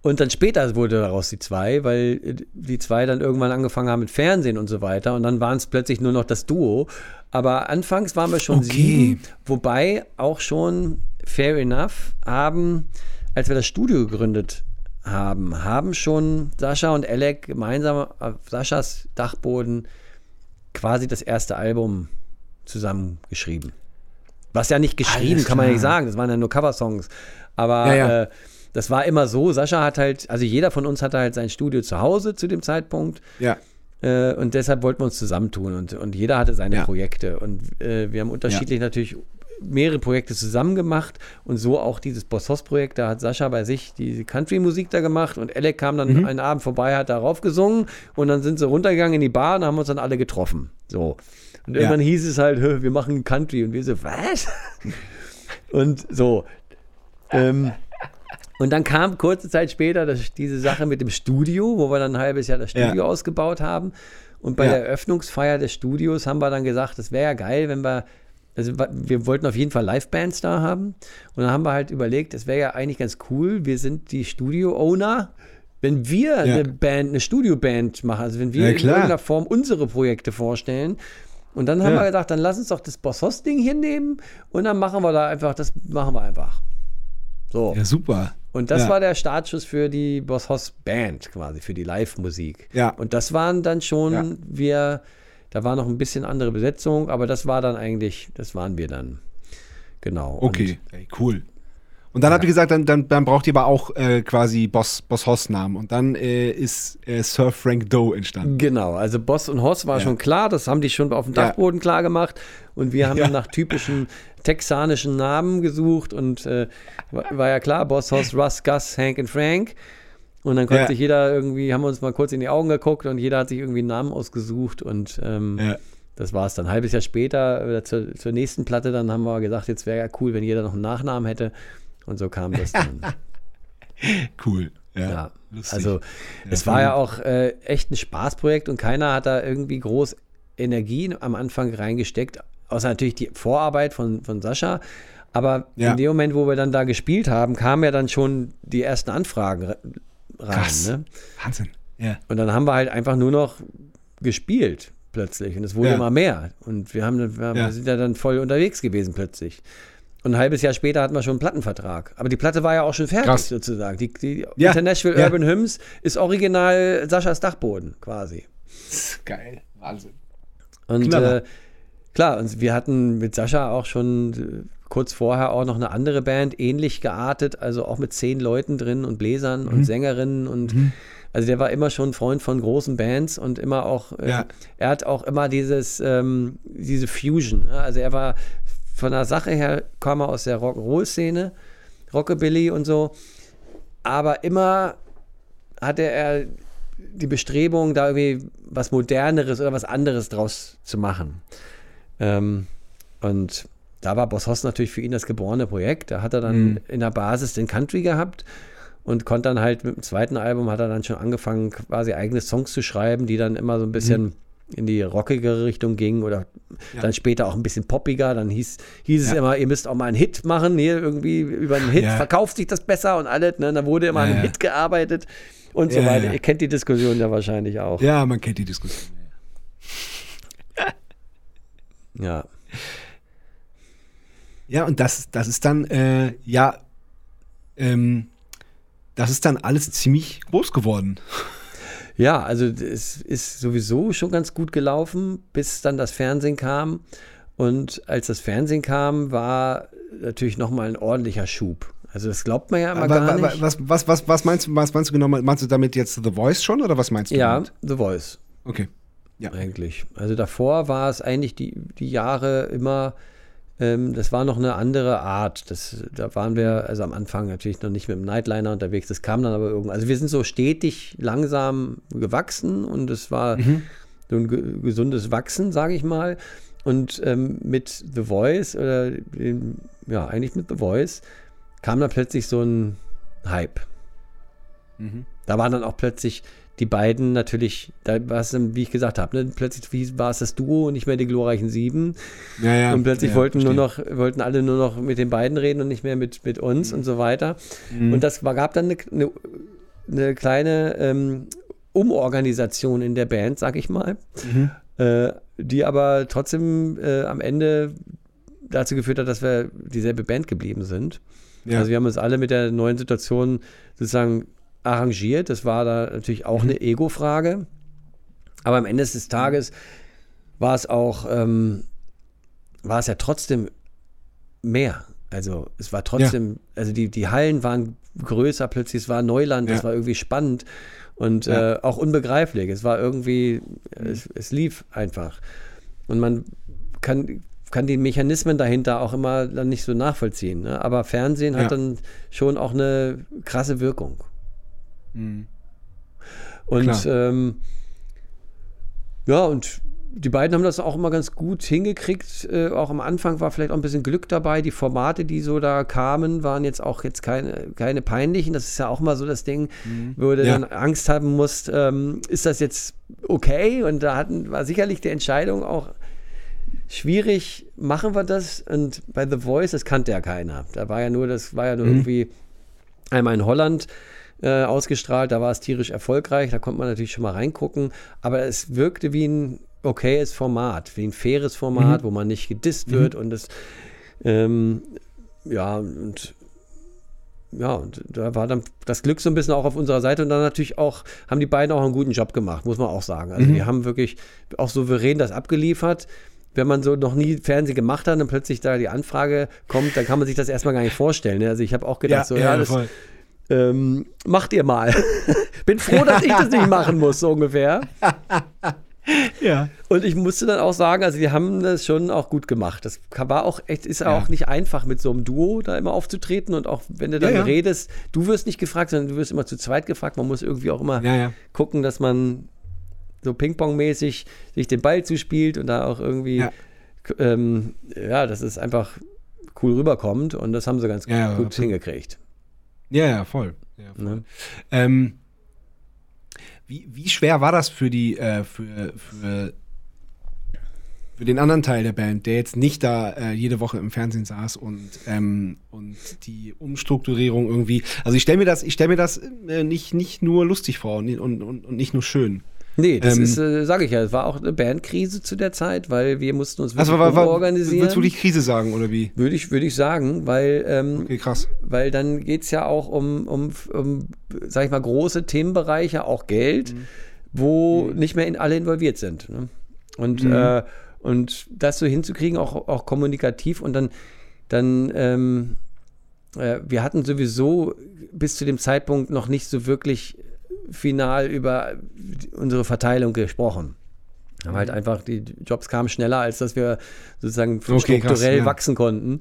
Und dann später wurde daraus die zwei, weil die zwei dann irgendwann angefangen haben mit Fernsehen und so weiter. Und dann waren es plötzlich nur noch das Duo. Aber anfangs waren wir schon Okay. sieben, wobei auch schon Fair Enough haben, als wir das Studio gegründet haben, haben schon Sascha und Alec gemeinsam auf Saschas Dachboden quasi das erste Album zusammengeschrieben. Was ja nicht geschrieben, kann man ja nicht sagen, das waren ja nur Coversongs. Aber Ja, ja. Äh, das war immer so, Sascha hat halt, also jeder von uns hatte halt sein Studio zu Hause zu dem Zeitpunkt. Ja. Äh, und deshalb wollten wir uns zusammentun und, und jeder hatte seine Ja. Projekte. Und äh, wir haben unterschiedlich natürlich mehrere Projekte zusammen gemacht und so auch dieses Boss Hoss Projekt. Da hat Sascha bei sich die Country-Musik da gemacht und Alec kam dann einen Abend vorbei, hat darauf gesungen und dann sind sie runtergegangen in die Bar und haben uns dann alle getroffen. So. Und Ja. irgendwann hieß es halt, "Hö, wir machen Country und wir so, was? *laughs* und so. Ähm, und dann kam kurze Zeit später das, diese Sache mit dem Studio, wo wir dann ein halbes Jahr das Ja. Studio ausgebaut haben. Und bei Ja. der Eröffnungsfeier des Studios haben wir dann gesagt, es wäre ja geil, wenn wir, also wir wollten auf jeden Fall Livebands da haben. Und dann haben wir halt überlegt, es wäre ja eigentlich ganz cool, wir sind die Studio-Owner. Wenn wir eine Band, eine Studioband machen, also wenn wir Ja, in irgendeiner Form unsere Projekte vorstellen, und dann haben Ja. wir gedacht, dann lass uns doch das Boss Hoss Ding hier nehmen und dann machen wir da einfach, das machen wir einfach. So. Ja, super. Und das Ja. war der Startschuss für die Boss Hoss Band quasi, für die Live-Musik. Ja. Und das waren dann schon Ja. wir, da war noch ein bisschen andere Besetzung, aber das war dann eigentlich, das waren wir dann. Genau. Okay, Ey, cool. Und dann habt ihr gesagt, dann, dann, dann braucht ihr aber auch äh, quasi Boss, Boss Hoss Namen. Und dann äh, ist äh, Sir Frank Doe entstanden. Genau, also Boss und Hoss war Ja. schon klar, das haben die schon auf dem Ja. Dachboden klar gemacht. Und wir haben Ja. dann nach typischen texanischen Namen gesucht und äh, war, war ja klar, Boss, Hoss, Russ, Gus, Hank und Frank. Und dann konnte Ja. sich jeder irgendwie, haben wir uns mal kurz in die Augen geguckt und jeder hat sich irgendwie einen Namen ausgesucht und ähm, Ja. Das war es dann. Ein halbes Jahr später, oder zur, zur nächsten Platte, dann haben wir gesagt, jetzt wäre ja cool, wenn jeder noch einen Nachnamen hätte. Und so kam das dann. *laughs* Cool. Ja. ja. Also es voll war ja auch äh, echt ein Spaßprojekt und keiner hat da irgendwie groß Energie am Anfang reingesteckt, außer natürlich die Vorarbeit von, von Sascha. Aber Ja. in dem Moment, wo wir dann da gespielt haben, kamen ja dann schon die ersten Anfragen re- rein. Krass. Ne? Wahnsinn. Ja. Und dann haben wir halt einfach nur noch gespielt plötzlich. Und es wurde Ja. immer mehr. Und wir, haben, Ja. wir sind ja dann voll unterwegs gewesen plötzlich. Und ein halbes Jahr später hatten wir schon einen Plattenvertrag. Aber die Platte war ja auch schon fertig Krass. sozusagen. Die, die Ja. International Ja. Urban Hymns ist original Saschas Dachboden quasi. Geil. Wahnsinn. Und äh, klar, und wir hatten mit Sascha auch schon äh, kurz vorher auch noch eine andere Band, ähnlich geartet, also auch mit zehn Leuten drin und Bläsern Mhm. und Sängerinnen und also der war immer schon Freund von großen Bands und immer auch, äh, Ja. er hat auch immer dieses, ähm, diese Fusion. ne? Also er war von der Sache her, kam er aus der Rock'n'Roll-Szene, Rockabilly und so, aber immer hatte er die Bestrebung, da irgendwie was Moderneres oder was anderes draus zu machen. Ähm, und da war Boss Hoss natürlich für ihn das geborene Projekt. Da hat er dann in der Basis den Country gehabt und konnte dann halt mit dem zweiten Album hat er dann schon angefangen, quasi eigene Songs zu schreiben, die dann immer so ein bisschen in die rockigere Richtung gingen oder dann später auch ein bisschen poppiger. Dann hieß, hieß es Ja. immer, ihr müsst auch mal einen Hit machen, hier irgendwie über einen Hit Ja. verkauft sich das besser und alles. Ne? Da wurde immer Ja, an einem ja. Hit gearbeitet und so Ja, weiter. ja. Ihr kennt die Diskussion ja wahrscheinlich auch. Ja, man kennt die Diskussion. Ja. Ja, *laughs* und das, das ist dann, äh, ja, ähm, das ist dann alles ziemlich groß geworden. Ja, also es ist sowieso schon ganz gut gelaufen, bis dann das Fernsehen kam. Und als das Fernsehen kam, war natürlich nochmal ein ordentlicher Schub. Also das glaubt man ja immer Aber gar wa- nicht. was, was, was, was, meinst du, was meinst du genau? Meinst du damit jetzt The Voice schon oder was meinst du? ja, damit? The Voice Okay. Ja. eigentlich. Also davor war es eigentlich die, die Jahre immer Ähm, das war noch eine andere Art. Das, da waren wir also am Anfang natürlich noch nicht mit dem Nightliner unterwegs. Das kam dann aber irgendwann. Also wir sind so stetig langsam gewachsen und es war so ein ge gesundes Wachsen, sage ich mal. Und ähm, mit The Voice oder dem, ja, eigentlich mit The Voice kam dann plötzlich so ein Hype. Da waren dann auch plötzlich die beiden natürlich, da war es, dann, wie ich gesagt habe, ne, plötzlich war es das Duo und nicht mehr die glorreichen Sieben. Ja, ja. und plötzlich ja, wollten nur verstehe. noch, wollten alle nur noch mit den beiden reden und nicht mehr mit, mit uns Mhm. und so weiter. Und das war, gab dann eine, eine, eine kleine ähm, Umorganisation in der Band, sag ich mal, Mhm. äh, die aber trotzdem äh, am Ende dazu geführt hat, dass wir dieselbe Band geblieben sind. Ja. Also wir haben uns alle mit der neuen Situation sozusagen arrangiert. Das war da natürlich auch Mhm. eine Ego-Frage. Aber am Ende des Tages war es auch, ähm, war es ja trotzdem mehr. Also es war trotzdem, also die, die Hallen waren größer plötzlich, es war Neuland, es Ja. war irgendwie spannend und Ja. äh, auch unbegreiflich. Es war irgendwie, es, es lief einfach. Und man kann, kann die Mechanismen dahinter auch immer dann nicht so nachvollziehen. Ne? Aber Fernsehen Ja. hat dann schon auch eine krasse Wirkung. Und Klar. ähm, ja, und die beiden haben das auch immer ganz gut hingekriegt. Äh, auch am Anfang war vielleicht auch ein bisschen Glück dabei. Die Formate, die so da kamen, waren jetzt auch jetzt keine, keine peinlichen. Das ist ja auch mal so das Ding, wo du Ja. dann Angst haben musst, ähm, ist das jetzt okay? Und da hatten, war sicherlich die Entscheidung auch schwierig, machen wir das? Und bei The Voice, das kannte ja keiner. Da war ja nur, das war ja nur irgendwie einmal in Holland äh, ausgestrahlt, da war es tierisch erfolgreich, da konnte man natürlich schon mal reingucken, aber es wirkte wie ein okayes Format, wie ein faires Format, wo man nicht gedisst wird und das, ähm, ja, und ja, und da war dann das Glück so ein bisschen auch auf unserer Seite und dann natürlich auch, haben die beiden auch einen guten Job gemacht, muss man auch sagen. Also die haben wirklich auch souverän das abgeliefert. Wenn man so noch nie Fernsehen gemacht hat und plötzlich da die Anfrage kommt, dann kann man sich das erstmal gar nicht vorstellen. ne? Also ich habe auch gedacht, so, ja, das, voll. Ähm, macht ihr mal. *laughs* Bin froh, dass ich das nicht machen muss, so ungefähr. *laughs* Ja. Und ich musste dann auch sagen, also die haben das schon auch gut gemacht. Das war auch echt, ist Ja. auch nicht einfach, mit so einem Duo da immer aufzutreten und auch wenn du dann Ja, ja. redest, du wirst nicht gefragt, sondern du wirst immer zu zweit gefragt. Man muss irgendwie auch immer gucken, dass man so Ping-Pong-mäßig sich den Ball zuspielt und da auch irgendwie, Ja. ähm, ja, dass es einfach cool rüberkommt und das haben sie ganz gut absolut. hingekriegt. Ja, ja, voll. Ja, voll. Ne? Ähm, wie, wie schwer war das für die, äh, für, für, für den anderen Teil der Band, der jetzt nicht da äh, jede Woche im Fernsehen saß und, ähm, und die Umstrukturierung irgendwie. Also ich stelle mir das, ich stelle mir das äh, nicht, nicht nur lustig vor und, und, und, und nicht nur schön. Nee, das Ähm, ist, äh, sage ich ja, es war auch eine Bandkrise zu der Zeit, weil wir mussten uns Also wirklich war, war, organisieren. willst du die Krise sagen oder wie? Würde ich, würde ich sagen, weil, ähm, Okay, krass. weil dann geht es ja auch um, um, um, sag ich mal, große Themenbereiche, auch Geld, Mhm. wo nicht mehr in alle involviert sind. Ne? Und, Mhm. äh, und das so hinzukriegen, auch, auch kommunikativ und dann, dann ähm, äh, wir hatten sowieso bis zu dem Zeitpunkt noch nicht so wirklich final über unsere Verteilung gesprochen. Haben halt einfach, die Jobs kamen schneller, als dass wir sozusagen. Okay, krass, strukturell ja. wachsen konnten.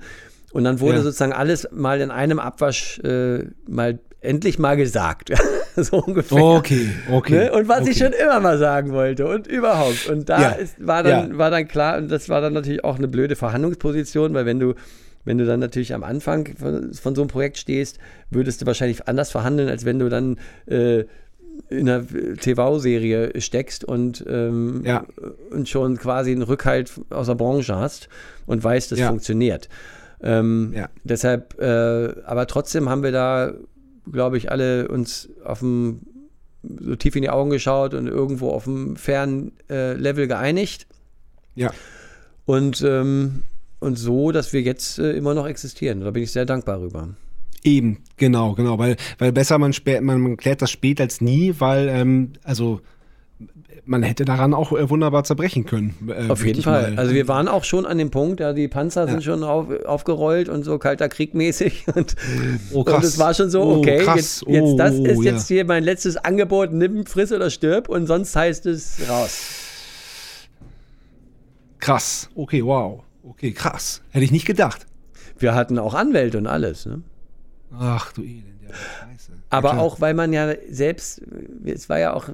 Und dann wurde Ja. sozusagen alles mal in einem Abwasch äh, mal endlich mal gesagt. *laughs* so ungefähr. Okay, okay. Ne? Und was okay. ich schon immer mal sagen wollte und überhaupt. Und da Ja, ist, war, dann, ja. war dann klar, und das war dann natürlich auch eine blöde Verhandlungsposition, weil wenn du, wenn du dann natürlich am Anfang von, von so einem Projekt stehst, würdest du wahrscheinlich anders verhandeln, als wenn du dann äh, in einer TV-Serie steckst und, ähm, Ja. und schon quasi einen Rückhalt aus der Branche hast und weißt, das Ja. funktioniert. Ähm, Ja. Deshalb, äh, aber trotzdem haben wir da, glaube ich, alle uns auf dem so tief in die Augen geschaut und irgendwo auf einem fairen äh, Level geeinigt. Ja. Und, ähm, und so, dass wir jetzt äh, immer noch existieren. Da bin ich sehr dankbar rüber. Eben, genau, genau, weil, weil besser man, spä- man, man klärt das spät als nie, weil, ähm, also, man hätte daran auch äh, wunderbar zerbrechen können. äh, Auf jeden Fall. mal- Also wir waren auch schon an dem Punkt, ja, die Panzer Ja. sind schon auf, aufgerollt und so kalter Krieg mäßig. *laughs* Und, Oh, krass. und es war schon so, Oh, okay, jetzt, jetzt Oh, das ist ja. jetzt hier mein letztes Angebot, nimm, friss oder stirb und sonst heißt es raus. Krass. Okay, wow. Okay, krass. Hätte ich nicht gedacht. Wir hatten auch Anwälte und alles. Ne? Ach du Elend, ja, scheiße. Aber ja, auch, weil man ja selbst, es war ja auch,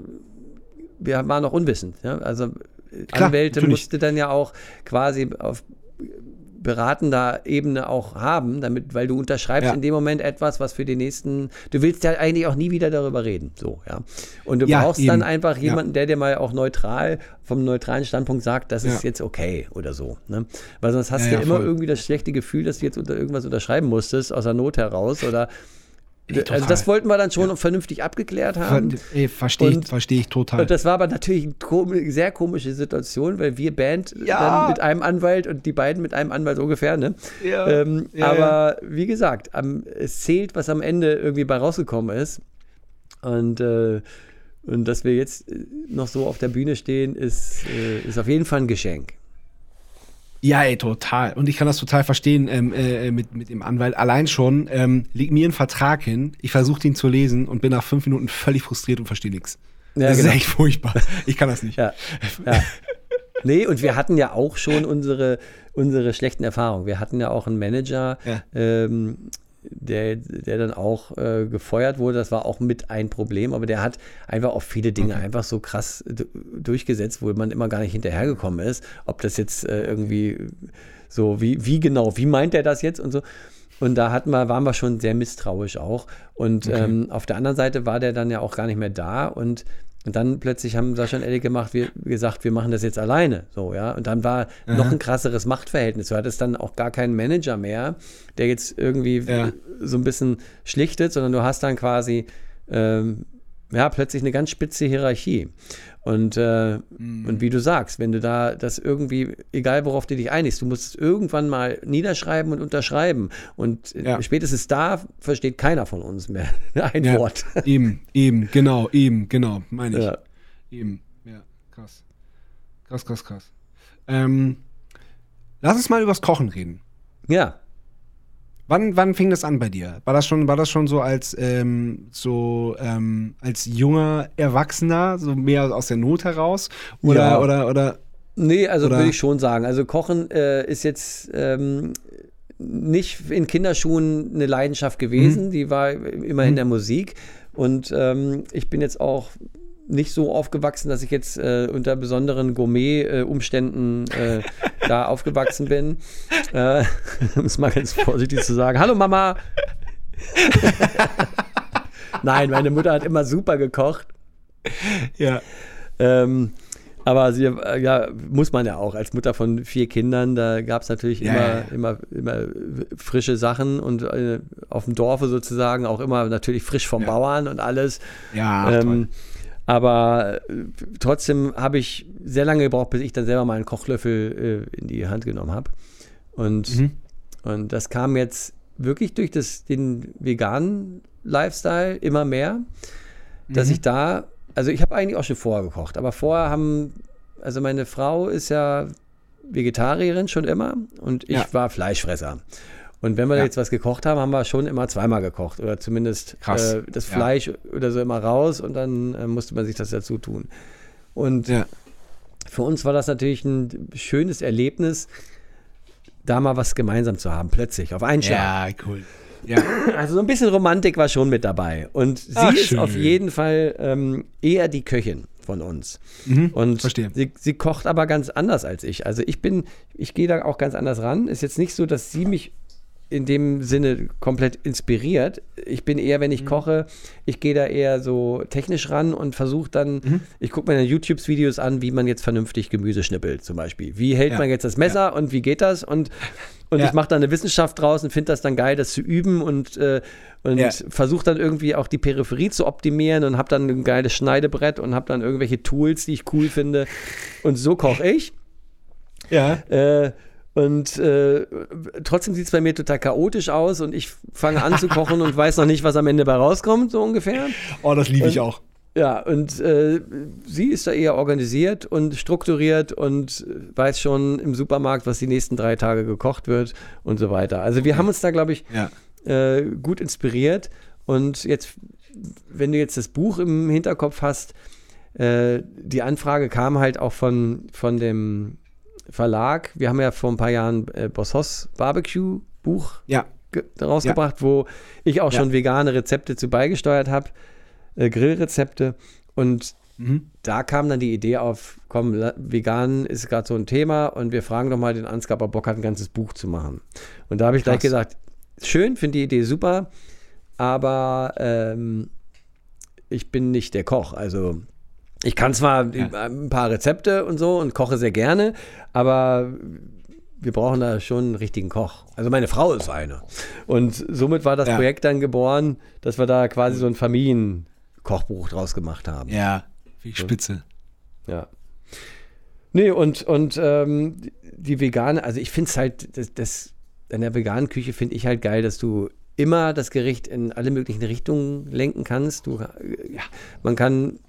wir waren noch unwissend. Ja? Also Klar, Anwälte natürlich. musste dann ja auch quasi auf beratender Ebene auch haben, damit, weil du unterschreibst Ja. in dem Moment etwas, was für die nächsten, du willst ja eigentlich auch nie wieder darüber reden, so, ja. Und du Ja, brauchst eben. dann einfach Ja. jemanden, der dir mal auch neutral, vom neutralen Standpunkt sagt, das ist Ja. jetzt okay oder so, ne? Weil sonst hast Ja, du ja, immer voll. irgendwie das schlechte Gefühl, dass du jetzt unter irgendwas unterschreiben musstest, aus der Not heraus oder Also total. das wollten wir dann schon vernünftig abgeklärt haben. Ver ey, verstehe ich, versteh ich total. Und das war aber natürlich eine komi- sehr komische Situation, weil wir Band Ja. dann mit einem Anwalt und die beiden mit einem Anwalt ungefähr, ne? Ja. Ähm, Ja, aber wie gesagt, am, es zählt, was am Ende irgendwie bei rausgekommen ist. Und, äh, und dass wir jetzt äh, noch so auf der Bühne stehen, ist, äh, ist auf jeden Fall ein Geschenk. Ja, ey, total. Und ich kann das total verstehen ähm, äh, mit, mit dem Anwalt. Allein schon ähm, liegt mir ein Vertrag hin, ich versuche ihn zu lesen und bin nach fünf Minuten völlig frustriert und verstehe nichts. Ja, das genau. ist echt furchtbar. Ich kann das nicht. Ja. ja. Nee, und wir hatten ja auch schon unsere, unsere schlechten Erfahrungen. Wir hatten ja auch einen Manager, Ja. ähm, der, der dann auch äh, gefeuert wurde. Das war auch mit ein Problem, aber der hat einfach auch viele Dinge einfach so krass durchgesetzt, wo man immer gar nicht hinterhergekommen ist. Ob das jetzt äh, irgendwie so, wie, wie genau, wie meint er das jetzt und so. Und da hatten wir, waren wir schon sehr misstrauisch auch. Und ähm, auf der anderen Seite war der dann ja auch gar nicht mehr da und und dann plötzlich haben Sascha und Ellie gemacht, wir, gesagt, wir machen das jetzt alleine. So, ja. Und dann war noch ein krasseres Machtverhältnis. Du hattest dann auch gar keinen Manager mehr, der jetzt irgendwie Ja. so ein bisschen schlichtet, sondern du hast dann quasi ähm, ja, plötzlich eine ganz spitze Hierarchie. Und, äh, Mhm. und wie du sagst, wenn du da das irgendwie, egal worauf du dich einigst, du musst es irgendwann mal niederschreiben und unterschreiben. Und äh, Ja. spätestens da versteht keiner von uns mehr *laughs* ein Ja, Wort. Eben, eben, genau, eben, genau, meine ich. Ja. Eben, ja, krass. Krass, krass, krass. Ähm, lass uns mal übers Kochen reden. Ja. Wann, wann fing das an bei dir? War das schon, war das schon so als ähm, so ähm, als junger Erwachsener, so mehr aus der Not heraus? Oder Ja. oder oder Nee, also würde ich schon sagen. Also Kochen äh, ist jetzt ähm, nicht in Kinderschuhen eine Leidenschaft gewesen. Die war immer in der Musik. Und ähm, ich bin jetzt auch nicht so aufgewachsen, dass ich jetzt äh, unter besonderen Gourmet-Umständen äh, *laughs* da aufgewachsen bin. Äh, *laughs* um es mal ganz vorsichtig zu sagen. Hallo Mama! *laughs* Nein, meine Mutter hat immer super gekocht. ja. Ähm, aber sie, äh, ja, muss man ja auch als Mutter von vier Kindern, da gab es natürlich Ja, immer, ja, immer, immer frische Sachen und äh, auf dem Dorfe sozusagen auch immer natürlich frisch vom Ja. Bauern und alles. Ja, ach, toll. Aber äh, trotzdem habe ich sehr lange gebraucht, bis ich dann selber mal einen Kochlöffel äh, in die Hand genommen habe. Und, Mhm. und das kam jetzt wirklich durch das, den veganen Lifestyle immer mehr, dass Mhm. ich da, also ich habe eigentlich auch schon vorher gekocht, aber vorher haben, also meine Frau ist ja Vegetarierin schon immer und ich Ja. war Fleischfresser. Und wenn wir Ja. jetzt was gekocht haben, haben wir schon immer zweimal gekocht oder zumindest äh, das Ja. Fleisch oder so immer raus und dann äh, musste man sich das dazu tun. Und ja. für uns war das natürlich ein schönes Erlebnis, da mal was gemeinsam zu haben, plötzlich, auf einen Schlag. Ja, cool. Ja. *clears throat* Also so ein bisschen Romantik war schon mit dabei. Und sie Ach, ist schön. auf jeden Fall ähm, eher die Köchin von uns. Mhm, Und verstehe. Sie, sie kocht aber ganz anders als ich. Also ich bin, ich gehe da auch ganz anders ran. Ist jetzt nicht so, dass sie mich in dem Sinne komplett inspiriert. Ich bin eher, wenn Mhm. ich koche, ich gehe da eher so technisch ran und versuche dann, Mhm. ich gucke mir dann YouTube-Videos an, wie man jetzt vernünftig Gemüse schnippelt zum Beispiel. Wie hält Ja. man jetzt das Messer und wie geht das? Und, und Ja. ich mache da eine Wissenschaft draus und finde das dann geil, das zu üben und, äh, und Ja. versuche dann irgendwie auch die Peripherie zu optimieren und habe dann ein geiles Schneidebrett und habe dann irgendwelche Tools, die ich cool finde. Und so koche ich. Ja. Äh, und äh, trotzdem sieht es bei mir total chaotisch aus und ich fange an zu kochen und weiß noch nicht, was am Ende bei rauskommt, so ungefähr. Oh, das liebe ich Und- auch. Ja, und äh, sie ist da eher organisiert und strukturiert und weiß schon im Supermarkt, was die nächsten drei Tage gekocht wird und so weiter. Also wir haben uns da, glaube ich, Ja. äh, gut inspiriert. Und jetzt, wenn du jetzt das Buch im Hinterkopf hast, äh, die Anfrage kam halt auch von, von dem Verlag. Wir haben ja vor ein paar Jahren äh, Boss Hoss Barbecue Buch Ja. ge- rausgebracht, wo ich auch Ja. schon vegane Rezepte zu beigesteuert habe, äh, Grillrezepte. Und Mhm. da kam dann die Idee auf, komm, vegan ist gerade so ein Thema und wir fragen doch mal den Ansgar, ob er Bock hat, ein ganzes Buch zu machen. Und da habe ich gleich Krass. gesagt, schön, finde die Idee super, aber ähm, ich bin nicht der Koch. Also ich kann zwar Ja. ein paar Rezepte und so und koche sehr gerne, aber wir brauchen da schon einen richtigen Koch. Also meine Frau ist eine. Und somit war das Ja. Projekt dann geboren, dass wir da quasi so ein Familienkochbuch draus gemacht haben. Ja. Wie spitze. Ja. Nee, und, und ähm, die vegane, also ich finde es halt, das, das, in der veganen Küche finde ich halt geil, dass du immer das Gericht in alle möglichen Richtungen lenken kannst. Du, äh, ja, man kann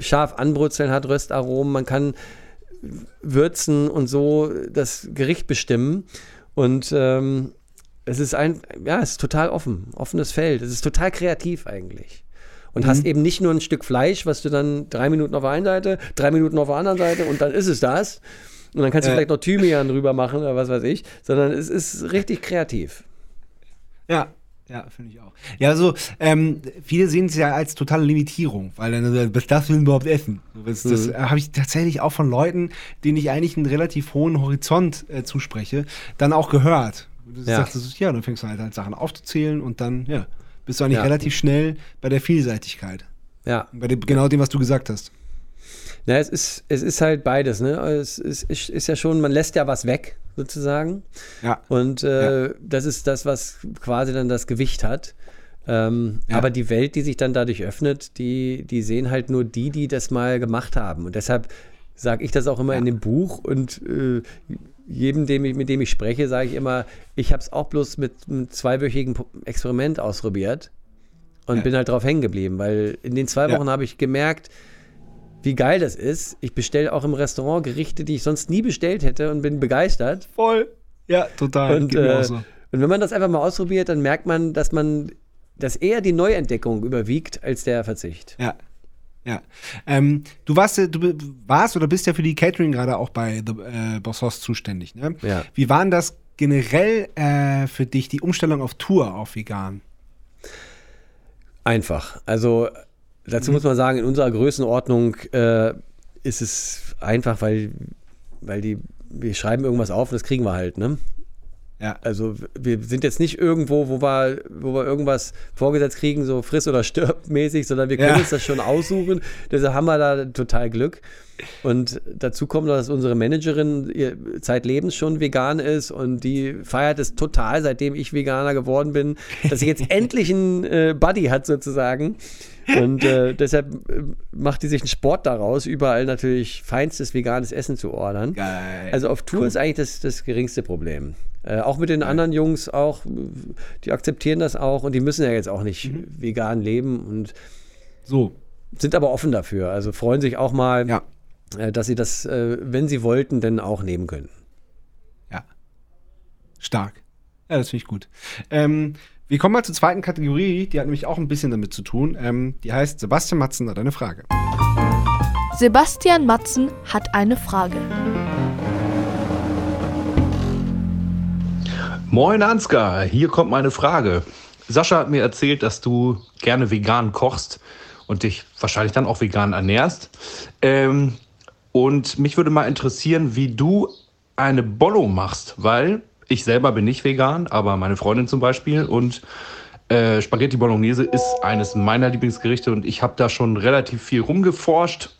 scharf anbrutzeln, hat Röstaromen, man kann würzen und so das Gericht bestimmen. Und ähm, es ist ein, ja, es ist total offen, offenes Feld. Es ist total kreativ eigentlich. Und hast eben nicht nur ein Stück Fleisch, was du dann drei Minuten auf der einen Seite, drei Minuten auf der anderen Seite und dann ist es das. Und dann kannst du Äh. vielleicht noch Thymian drüber machen oder was weiß ich, sondern es ist richtig kreativ. Ja. Ja, finde ich auch. Ja, so, ähm, viele sehen es ja als totale Limitierung, weil dann, so, was darfst du denn überhaupt essen? Das, das Mhm. äh, habe ich tatsächlich auch von Leuten, denen ich eigentlich einen relativ hohen Horizont äh, zuspreche, dann auch gehört. Du Ja. sagst, ja, dann fängst du halt, halt Sachen aufzuzählen und dann, ja, bist du eigentlich Ja. relativ schnell bei der Vielseitigkeit. Ja. Bei dem, genau dem, was du gesagt hast. Na, es ist, es ist halt beides, ne? Es ist, ist, ist ja schon, man lässt ja was weg, sozusagen. Ja. Und äh, das ist das, was quasi dann das Gewicht hat. Ähm, Ja. Aber die Welt, die sich dann dadurch öffnet, die, die sehen halt nur die, die das mal gemacht haben. Und deshalb sage ich das auch immer in dem Buch und äh, jedem, dem ich, mit dem ich spreche, sage ich immer, ich habe es auch bloß mit einem zweiwöchigen Experiment ausprobiert und Ja. bin halt drauf hängen geblieben, weil in den zwei Ja. Wochen habe ich gemerkt, wie geil das ist. Ich bestelle auch im Restaurant Gerichte, die ich sonst nie bestellt hätte und bin begeistert. Voll. Ja, total. Und, äh, so. und wenn man das einfach mal ausprobiert, dann merkt man, dass man, dass eher die Neuentdeckung überwiegt als der Verzicht. Ja. Ja. Ähm, du warst, ja- du warst oder bist ja für die Catering gerade auch bei The äh, Boss Hoss zuständig. Ne? Ja. Wie war denn das generell äh, für dich, die Umstellung auf Tour auf vegan? Einfach. Also dazu muss man sagen, in unserer Größenordnung äh, ist es einfach, weil, weil die, wir schreiben irgendwas auf und das kriegen wir halt, ne? Ja. Also wir sind jetzt nicht irgendwo, wo wir, wo wir irgendwas vorgesetzt kriegen, so friss oder stirb mäßig, sondern wir können Ja. uns das schon aussuchen. Deshalb haben wir da total Glück. Und dazu kommt noch, dass unsere Managerin ihr zeitlebens schon vegan ist und die feiert es total, seitdem ich Veganer geworden bin, dass sie jetzt *laughs* endlich einen äh, Buddy hat sozusagen. Und äh, deshalb äh, macht die sich einen Sport daraus, überall natürlich feinstes veganes Essen zu ordern. Geil. Also auf Tour ist eigentlich das, das geringste Problem. Äh, auch mit den anderen Jungs auch, die akzeptieren das auch und die müssen ja jetzt auch nicht Mhm. vegan leben und so. sind aber offen dafür. Also freuen sich auch mal, Ja. äh, dass sie das, äh, wenn sie wollten, dann auch nehmen können. Ja. Stark. Ja, das finde ich gut. Ähm, wir kommen mal zur zweiten Kategorie, die hat nämlich auch ein bisschen damit zu tun. Ähm, die heißt Sebastian Matzen hat eine Frage. Sebastian Matzen hat eine Frage. Moin Ansgar, hier kommt meine Frage. Sascha hat mir erzählt, dass du gerne vegan kochst und dich wahrscheinlich dann auch vegan ernährst. Ähm, und mich würde mal interessieren, wie du eine Bollo machst, weil ich selber bin nicht vegan, aber meine Freundin zum Beispiel und äh, Spaghetti Bolognese ist eines meiner Lieblingsgerichte und ich habe da schon relativ viel rumgeforscht,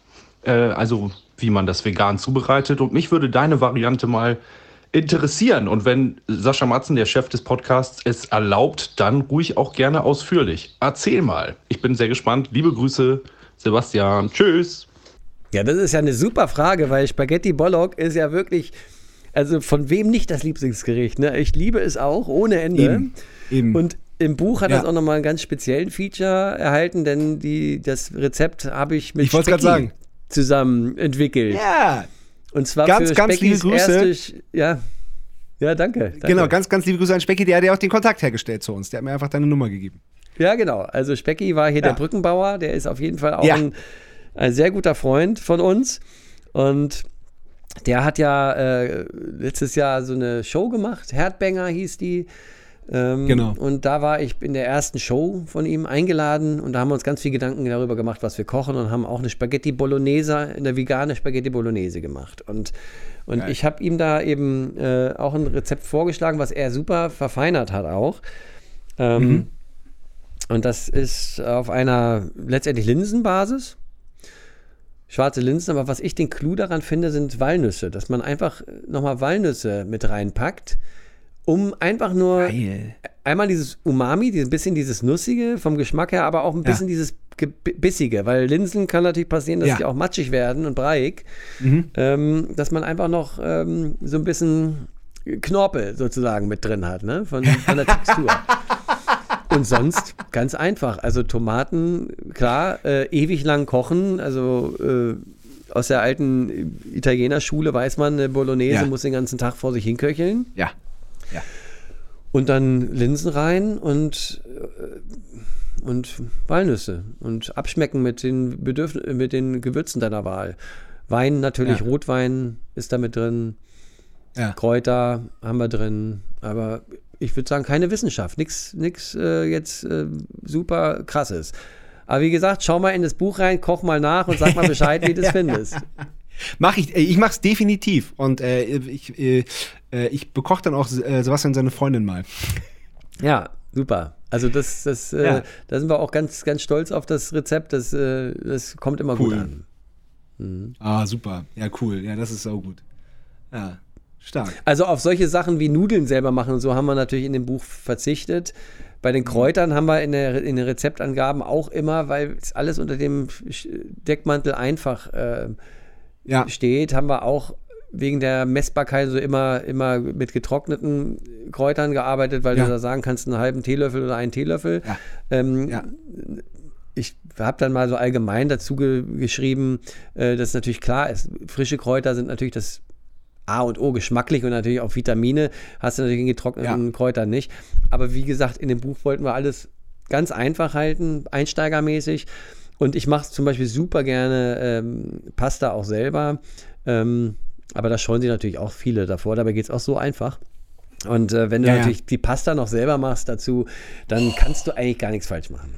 äh, also wie man das vegan zubereitet. Und mich würde deine Variante mal interessieren. Und wenn Sascha Matzen, der Chef des Podcasts, es erlaubt, dann ruhig auch gerne ausführlich. Erzähl mal. Ich bin sehr gespannt. Liebe Grüße, Sebastian. Tschüss. Ja, das ist ja eine super Frage, weil Spaghetti Bollock ist ja wirklich, also von wem nicht das Lieblingsgericht. Ne? Ich liebe es auch ohne Ende. Eben. Eben. Und im Buch hat Ja. das auch nochmal einen ganz speziellen Feature erhalten, denn die, das Rezept habe ich mit Ich sagen. zusammen entwickelt. ja. Und zwar Ganz, für ganz Speckis liebe Grüße. erste, ja, ja, danke, danke. Genau, ganz, ganz liebe Grüße an Specki, der hat ja auch den Kontakt hergestellt zu uns. Der hat mir einfach deine Nummer gegeben. Ja, genau. Also Specki war hier Ja. der Brückenbauer, der ist auf jeden Fall auch Ja. ein, ein sehr guter Freund von uns. Und der hat ja äh, letztes Jahr so eine Show gemacht, Herdbanger hieß die. Ähm, Genau. Und da war ich in der ersten Show von ihm eingeladen und da haben wir uns ganz viel Gedanken darüber gemacht, was wir kochen und haben auch eine Spaghetti Bolognese, eine vegane Spaghetti Bolognese gemacht. Und, und Geil. ich habe ihm da eben äh, auch ein Rezept vorgeschlagen, was er super verfeinert hat auch. Ähm, Mhm. Und das ist auf einer letztendlich Linsenbasis. Schwarze Linsen, aber was ich den Clou daran finde, sind Walnüsse, dass man einfach nochmal Walnüsse mit reinpackt, um einfach nur Geil. einmal dieses Umami, ein bisschen dieses Nussige vom Geschmack her, aber auch ein Ja. bisschen dieses Ge- Bissige, weil Linsen kann natürlich passieren, dass Ja. die auch matschig werden und breiig, Mhm. ähm, dass man einfach noch ähm, so ein bisschen Knorpel sozusagen mit drin hat, ne? von, von der Textur. *laughs* Und sonst ganz einfach. Also Tomaten, klar, äh, ewig lang kochen. Also äh, aus der alten Italienerschule weiß man, eine Bolognese Ja. muss den ganzen Tag vor sich hinköcheln. Ja. Ja. Und dann Linsen rein und, äh, und Walnüsse. Und abschmecken mit den, Bedürf mit den Gewürzen deiner Wahl. Wein natürlich, Ja. Rotwein ist da mit drin. Ja. Kräuter haben wir drin. Aber ich würde sagen, keine Wissenschaft. Nichts nix, äh, jetzt äh, super krasses. Aber wie gesagt, schau mal in das Buch rein, koch mal nach und sag mal *laughs* Bescheid, wie du es findest. *laughs* Mach ich, äh, ich mach's definitiv. Und äh, ich, äh, äh, ich bekoche dann auch äh, Sebastian seine Freundin mal. Ja, super. Also das, das, äh, Ja. da sind wir auch ganz, ganz stolz auf das Rezept. Das, äh, das kommt immer gut Cool. an. Ah, super. Ja, cool. Ja, das ist auch gut. Ja, stark. Also auf solche Sachen wie Nudeln selber machen und so haben wir natürlich in dem Buch verzichtet. Bei Mhm. den Kräutern haben wir in, der, in den Rezeptangaben auch immer, weil es alles unter dem Deckmantel einfach äh, Ja, steht, haben wir auch wegen der Messbarkeit so immer, immer mit getrockneten Kräutern gearbeitet, weil Ja. du da sagen kannst, einen halben Teelöffel oder einen Teelöffel. Ja. Ähm, ja. ich habe dann mal so allgemein dazu ge geschrieben, äh, dass natürlich klar ist, frische Kräuter sind natürlich das A und O geschmacklich und natürlich auch Vitamine hast du natürlich in getrockneten Ja. Kräutern nicht. Aber wie gesagt, in dem Buch wollten wir alles ganz einfach halten, einsteigermäßig. Und ich mache zum Beispiel super gerne ähm, Pasta auch selber. Ähm, aber da scheuen sich natürlich auch viele davor. Dabei geht es auch so einfach. Und äh, wenn du Ja, ja. natürlich die Pasta noch selber machst dazu, dann kannst du eigentlich gar nichts falsch machen.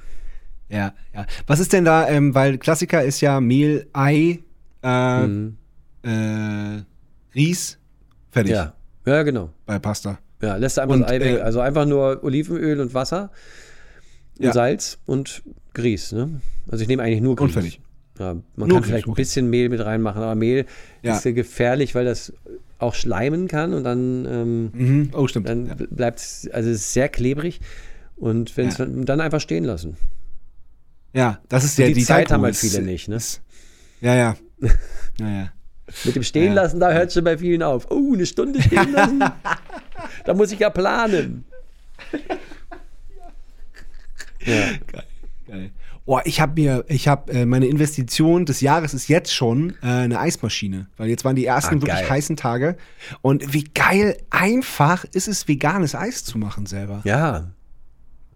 ja, ja. Was ist denn da, ähm, weil Klassiker ist ja Mehl, Ei, äh, Mhm. äh, Ries, fertig Ja, ja, genau. bei Pasta. Ja, lässt einfach Und, das Ei weg. äh, Also einfach nur Olivenöl und Wasser und Ja. Salz und Grieß. Ne? Also ich nehme eigentlich nur Grieß. Und fertig. Ja, man Nur kann vielleicht ein bisschen Mehl mit reinmachen, aber Mehl Ja. ist ja gefährlich, weil das auch schleimen kann und dann, ähm, Mhm. Oh, stimmt. dann ja. bleibt es, also es ist sehr klebrig. Und wenn es dann einfach stehen lassen. ja, das ist ja die die Zeit haben Kalkül halt viele nicht, ne? ist- Ja, ja. *laughs* ja, ja. Mit dem Stehen Ja. lassen, da hört schon bei vielen auf. Oh, eine Stunde stehen lassen. *laughs* da muss ich ja planen. Ja. Geil. Oh, ich habe mir, ich habe äh, meine Investition des Jahres ist jetzt schon äh, eine Eismaschine, weil jetzt waren die ersten Ah, wirklich geil. heißen Tage und wie geil einfach ist es veganes Eis zu machen selber. Ja.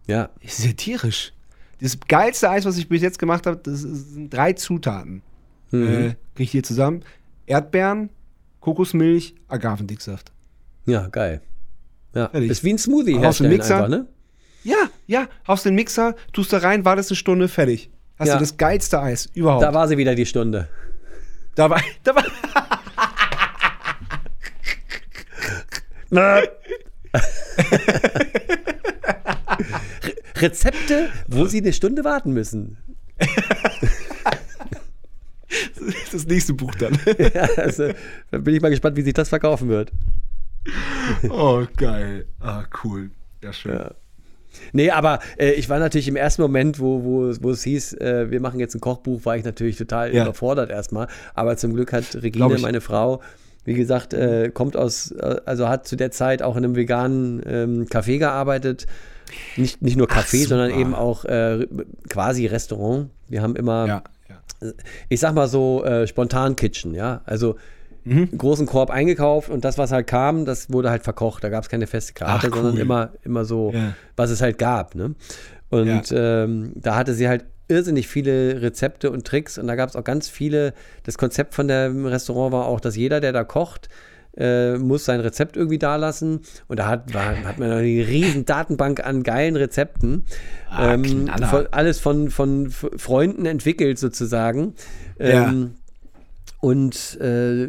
Ja. Ist ja tierisch. Das geilste Eis, was ich bis jetzt gemacht habe, das sind drei Zutaten. Mhm. Äh, krieg ich hier zusammen: Erdbeeren, Kokosmilch, Agavendicksaft. Ja, geil. Ja. Fertig. Ist wie ein Smoothie Aus dem herstellen Mixer. einfach, ne? Ja, ja, haust den Mixer, tust da rein, wartest eine Stunde, fertig. Hast Ja. du das geilste Eis überhaupt. Da war sie wieder die Stunde. da war, da war, Re- Rezepte, wo sie eine Stunde warten müssen. *laughs* *laughs* das nächste Buch dann. *laughs* Ja, also, da bin ich mal gespannt, wie sich das verkaufen wird. oh, geil. Ah, cool. Ja, schön. Ja. Nee, aber äh, ich war natürlich im ersten Moment, wo, wo, wo es hieß, äh, wir machen jetzt ein Kochbuch, war ich natürlich total Ja. überfordert erstmal. Aber zum Glück hat Regine, meine Frau, wie gesagt, äh, kommt aus, äh, also hat zu der Zeit auch in einem veganen ähm, Café gearbeitet. Nicht, nicht nur Café, Ach, sondern eben auch äh, quasi Restaurant. Wir haben immer Ja, ja. ich sag mal so, äh, spontan Kitchen, ja. Also Mhm. einen großen Korb eingekauft und das, was halt kam, das wurde halt verkocht. Da gab es keine feste Karte, Ach, sondern cool. immer, immer so, Ja. was es halt gab. Ne? Und ähm, da hatte sie halt irrsinnig viele Rezepte und Tricks und da gab es auch ganz viele. Das Konzept von dem Restaurant war auch, dass jeder, der da kocht, äh, muss sein Rezept irgendwie da lassen. Und da hat, war, hat man eine riesen Datenbank an geilen Rezepten. Ah, ähm, von, alles von, von Freunden entwickelt sozusagen. Ja. Ähm, und äh,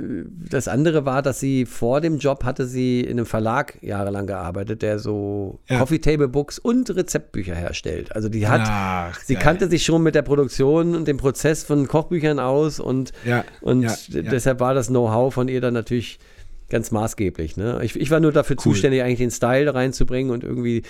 das andere war, dass sie vor dem Job hatte sie in einem Verlag jahrelang gearbeitet, der so Ja. Coffee Table Books und Rezeptbücher herstellt. Also die hat, Ach, sie geil. kannte sich schon mit der Produktion und dem Prozess von Kochbüchern aus und, Ja, und ja. deshalb war das Know-how von ihr dann natürlich ganz maßgeblich. Ne? Ich, ich war nur dafür zuständig, eigentlich den Style reinzubringen und irgendwie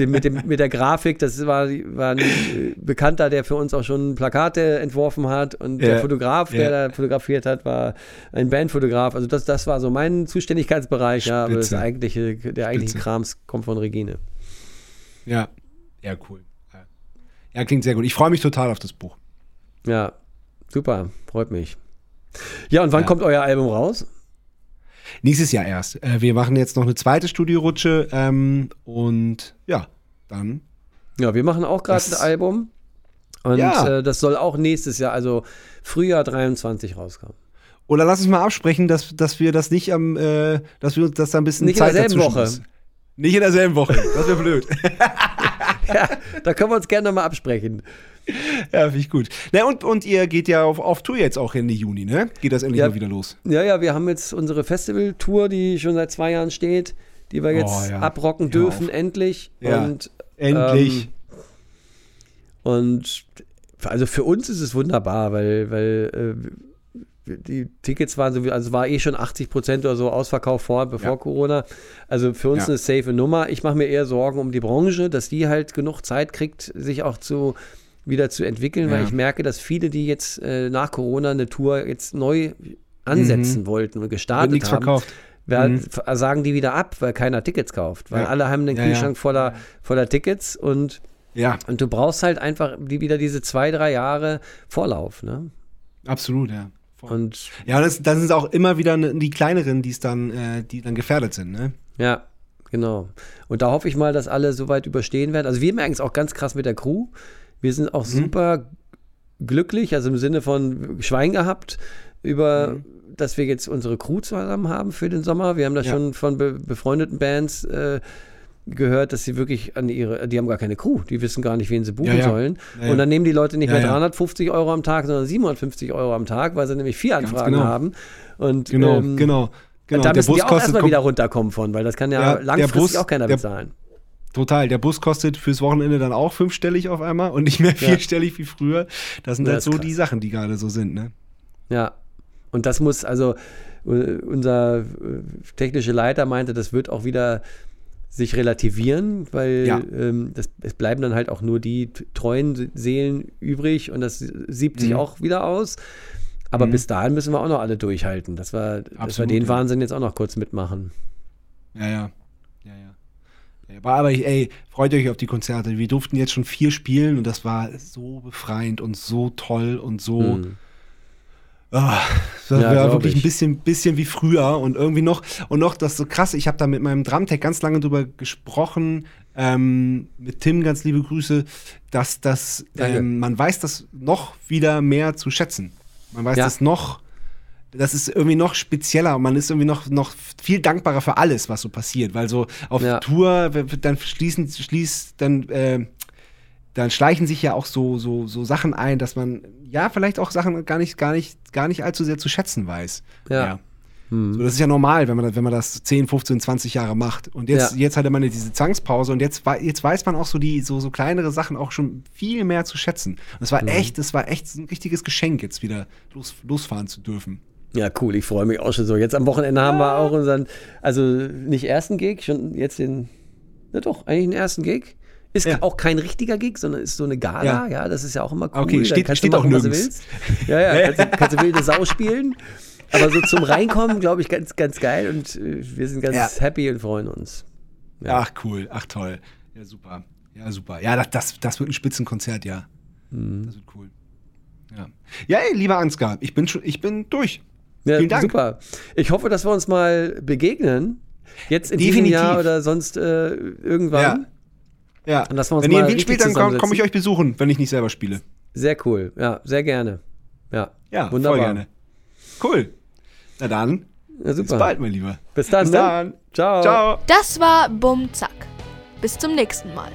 mit, dem, mit der Grafik, das war, war ein äh, Bekannter, der für uns auch schon Plakate entworfen hat und Ja, der Fotograf, der ja. da fotografiert hat, war ein Bandfotograf. Also das, das war so mein Zuständigkeitsbereich, ja, aber das eigentliche, der eigentliche Spitze. Krams kommt von Regine. Ja, ja, cool. Ja. ja, klingt sehr gut. Ich freue mich total auf das Buch. Ja, super, freut mich. Ja, und wann Ja. kommt euer Album raus? Nächstes Jahr erst. Äh, wir machen jetzt noch eine zweite Studiorutsche ähm, und ja, dann. Ja, wir machen auch gerade ein Das- Album. Und Ja. äh, das soll auch nächstes Jahr, also Frühjahr 23 rauskommen. Oder lass uns mal absprechen, dass, dass wir das nicht am, äh, dass wir uns das da ein bisschen Nicht in Zeit derselben dazwischen Woche. ist. Nicht in derselben Woche. Das wäre blöd. *laughs* Ja, da können wir uns gerne mal absprechen. *laughs* ja, finde ich gut. Na, und, und ihr geht ja auf, auf Tour jetzt auch Ende Juni, ne? Geht das endlich Ja. mal wieder los? Ja, ja, wir haben jetzt unsere Festival-Tour, die schon seit zwei Jahren steht, die wir jetzt Oh, ja. abrocken dürfen, auf. endlich. Ja. Und, Endlich. Ähm, und also für uns ist es wunderbar, weil, weil äh, die Tickets waren so, also war eh schon 80 Prozent oder so ausverkauft vor, bevor Ja. Corona. Also für uns Ja. eine safe Nummer. Ich mache mir eher Sorgen um die Branche, dass die halt genug Zeit kriegt, sich auch zu wieder zu entwickeln, weil Ja. ich merke, dass viele, die jetzt äh, nach Corona eine Tour jetzt neu ansetzen wollten und gestartet nichts haben, verkauft. werden, Mhm. sagen die wieder ab, weil keiner Tickets kauft. Weil Ja. alle haben den. Kühlschrank voller, voller Tickets und Ja, und du brauchst halt einfach wieder diese zwei, drei Jahre Vorlauf. Ne? absolut, ja. Und Ja, das, das sind auch immer wieder ne- die kleineren, die es dann, äh, die dann gefährdet sind, ne? ja, genau. Und da hoffe ich mal, dass alle soweit überstehen werden. Also wir merken es auch ganz krass mit der Crew. Wir sind Mhm. auch super glücklich, also im Sinne von Schwein gehabt über, dass wir jetzt unsere Crew zusammen haben für den Sommer. Wir haben das Ja. schon von be befreundeten Bands äh, gehört, dass sie wirklich an ihre, die haben gar keine Crew, die wissen gar nicht, wen sie buchen Ja, ja. sollen. Ja. Und dann nehmen die Leute nicht mehr ja. 350 Euro am Tag, sondern 750 Euro am Tag, weil sie nämlich vier Anfragen genau. haben. Und Genau, ähm, genau. genau. da Der müssen die auch erstmal wieder runterkommen von, weil das kann ja, der langfristig Bus- auch keiner der- bezahlen. Total. Der Bus kostet fürs Wochenende dann auch fünfstellig auf einmal und nicht mehr vierstellig wie früher. Das sind Ja, halt so krass. die Sachen, die gerade so sind, ne? Ja. Und das muss, also unser äh, technische Leiter meinte, das wird auch wieder sich relativieren, weil Ja. ähm, das, es bleiben dann halt auch nur die treuen Seelen übrig und das siebt sich Mhm. auch wieder aus. Aber bis dahin müssen wir auch noch alle durchhalten, dass wir, dass wir den ja. Wahnsinn jetzt auch noch kurz mitmachen. Ja, ja. Ja, ja. ja aber, aber ey, freut euch auf die Konzerte. Wir durften jetzt schon vier spielen und das war so befreiend und so toll und so. Hm. Ah, das Ja, war wirklich ich. ein bisschen, bisschen wie früher und irgendwie noch, und noch das so krass, ich habe da mit meinem Drumtech ganz lange drüber gesprochen, ähm, mit Tim ganz liebe Grüße, dass das, ähm, man weiß das noch wieder mehr zu schätzen. Man weiß Ja. das noch, das ist irgendwie noch spezieller und man ist irgendwie noch, noch viel dankbarer für alles, was so passiert, weil so auf Ja. Tour, dann schließen, schließt, dann, äh, dann schleichen sich ja auch so, so, so Sachen ein, dass man ja vielleicht auch Sachen gar nicht, gar nicht, gar nicht allzu sehr zu schätzen weiß. Ja. Hm. So, das ist ja normal, wenn man, das- wenn man das 10, 15, 20 Jahre macht. Und jetzt, Ja. jetzt hatte man ja diese Zwangspause und jetzt, jetzt weiß man auch so die, so, so kleinere Sachen auch schon viel mehr zu schätzen. Und es war echt, es war echt ein richtiges Geschenk, jetzt wieder los, losfahren zu dürfen. Ja, cool, ich freue mich auch schon so. Jetzt am Wochenende haben wir auch unseren, also nicht ersten Gig, schon jetzt den, na doch, eigentlich den ersten Gig. Ist Ja. auch kein richtiger Gig, sondern ist so eine Gala, ja, Ja. das ist ja auch immer cool. Okay, Dann steht- kannst steht du auch machen, was du nirgends. willst. Ja, ja, *laughs* kannst, du- kannst du wilde Sau spielen. Aber so zum Reinkommen, glaube ich, ganz, ganz geil und äh, wir sind ganz Ja. happy und freuen uns. Ach, cool, ach toll. Ja, super. Ja, super. Ja, das, das, das wird ein Spitzenkonzert, ja. Mhm. Das wird cool. Ja, ja ey, lieber Ansgar, ich bin, schon, ich bin durch. Ja, Vielen Dank. Super. Ich hoffe, dass wir uns mal begegnen. Jetzt in diesem Definitiv. Jahr oder sonst äh, irgendwann. Ja. Dann lassen wir uns wenn ihr in mal Wien spielt, dann komme komm ich euch besuchen, wenn ich nicht selber spiele. Sehr cool. Ja, sehr gerne. Ja, Ja, wunderbar. voll gerne. Cool. Na dann, Ja, super. bis bald, mein Lieber. Bis dann. Bis ne? dann. Ciao. Ciao. Das war Bum Zack. Bis zum nächsten Mal.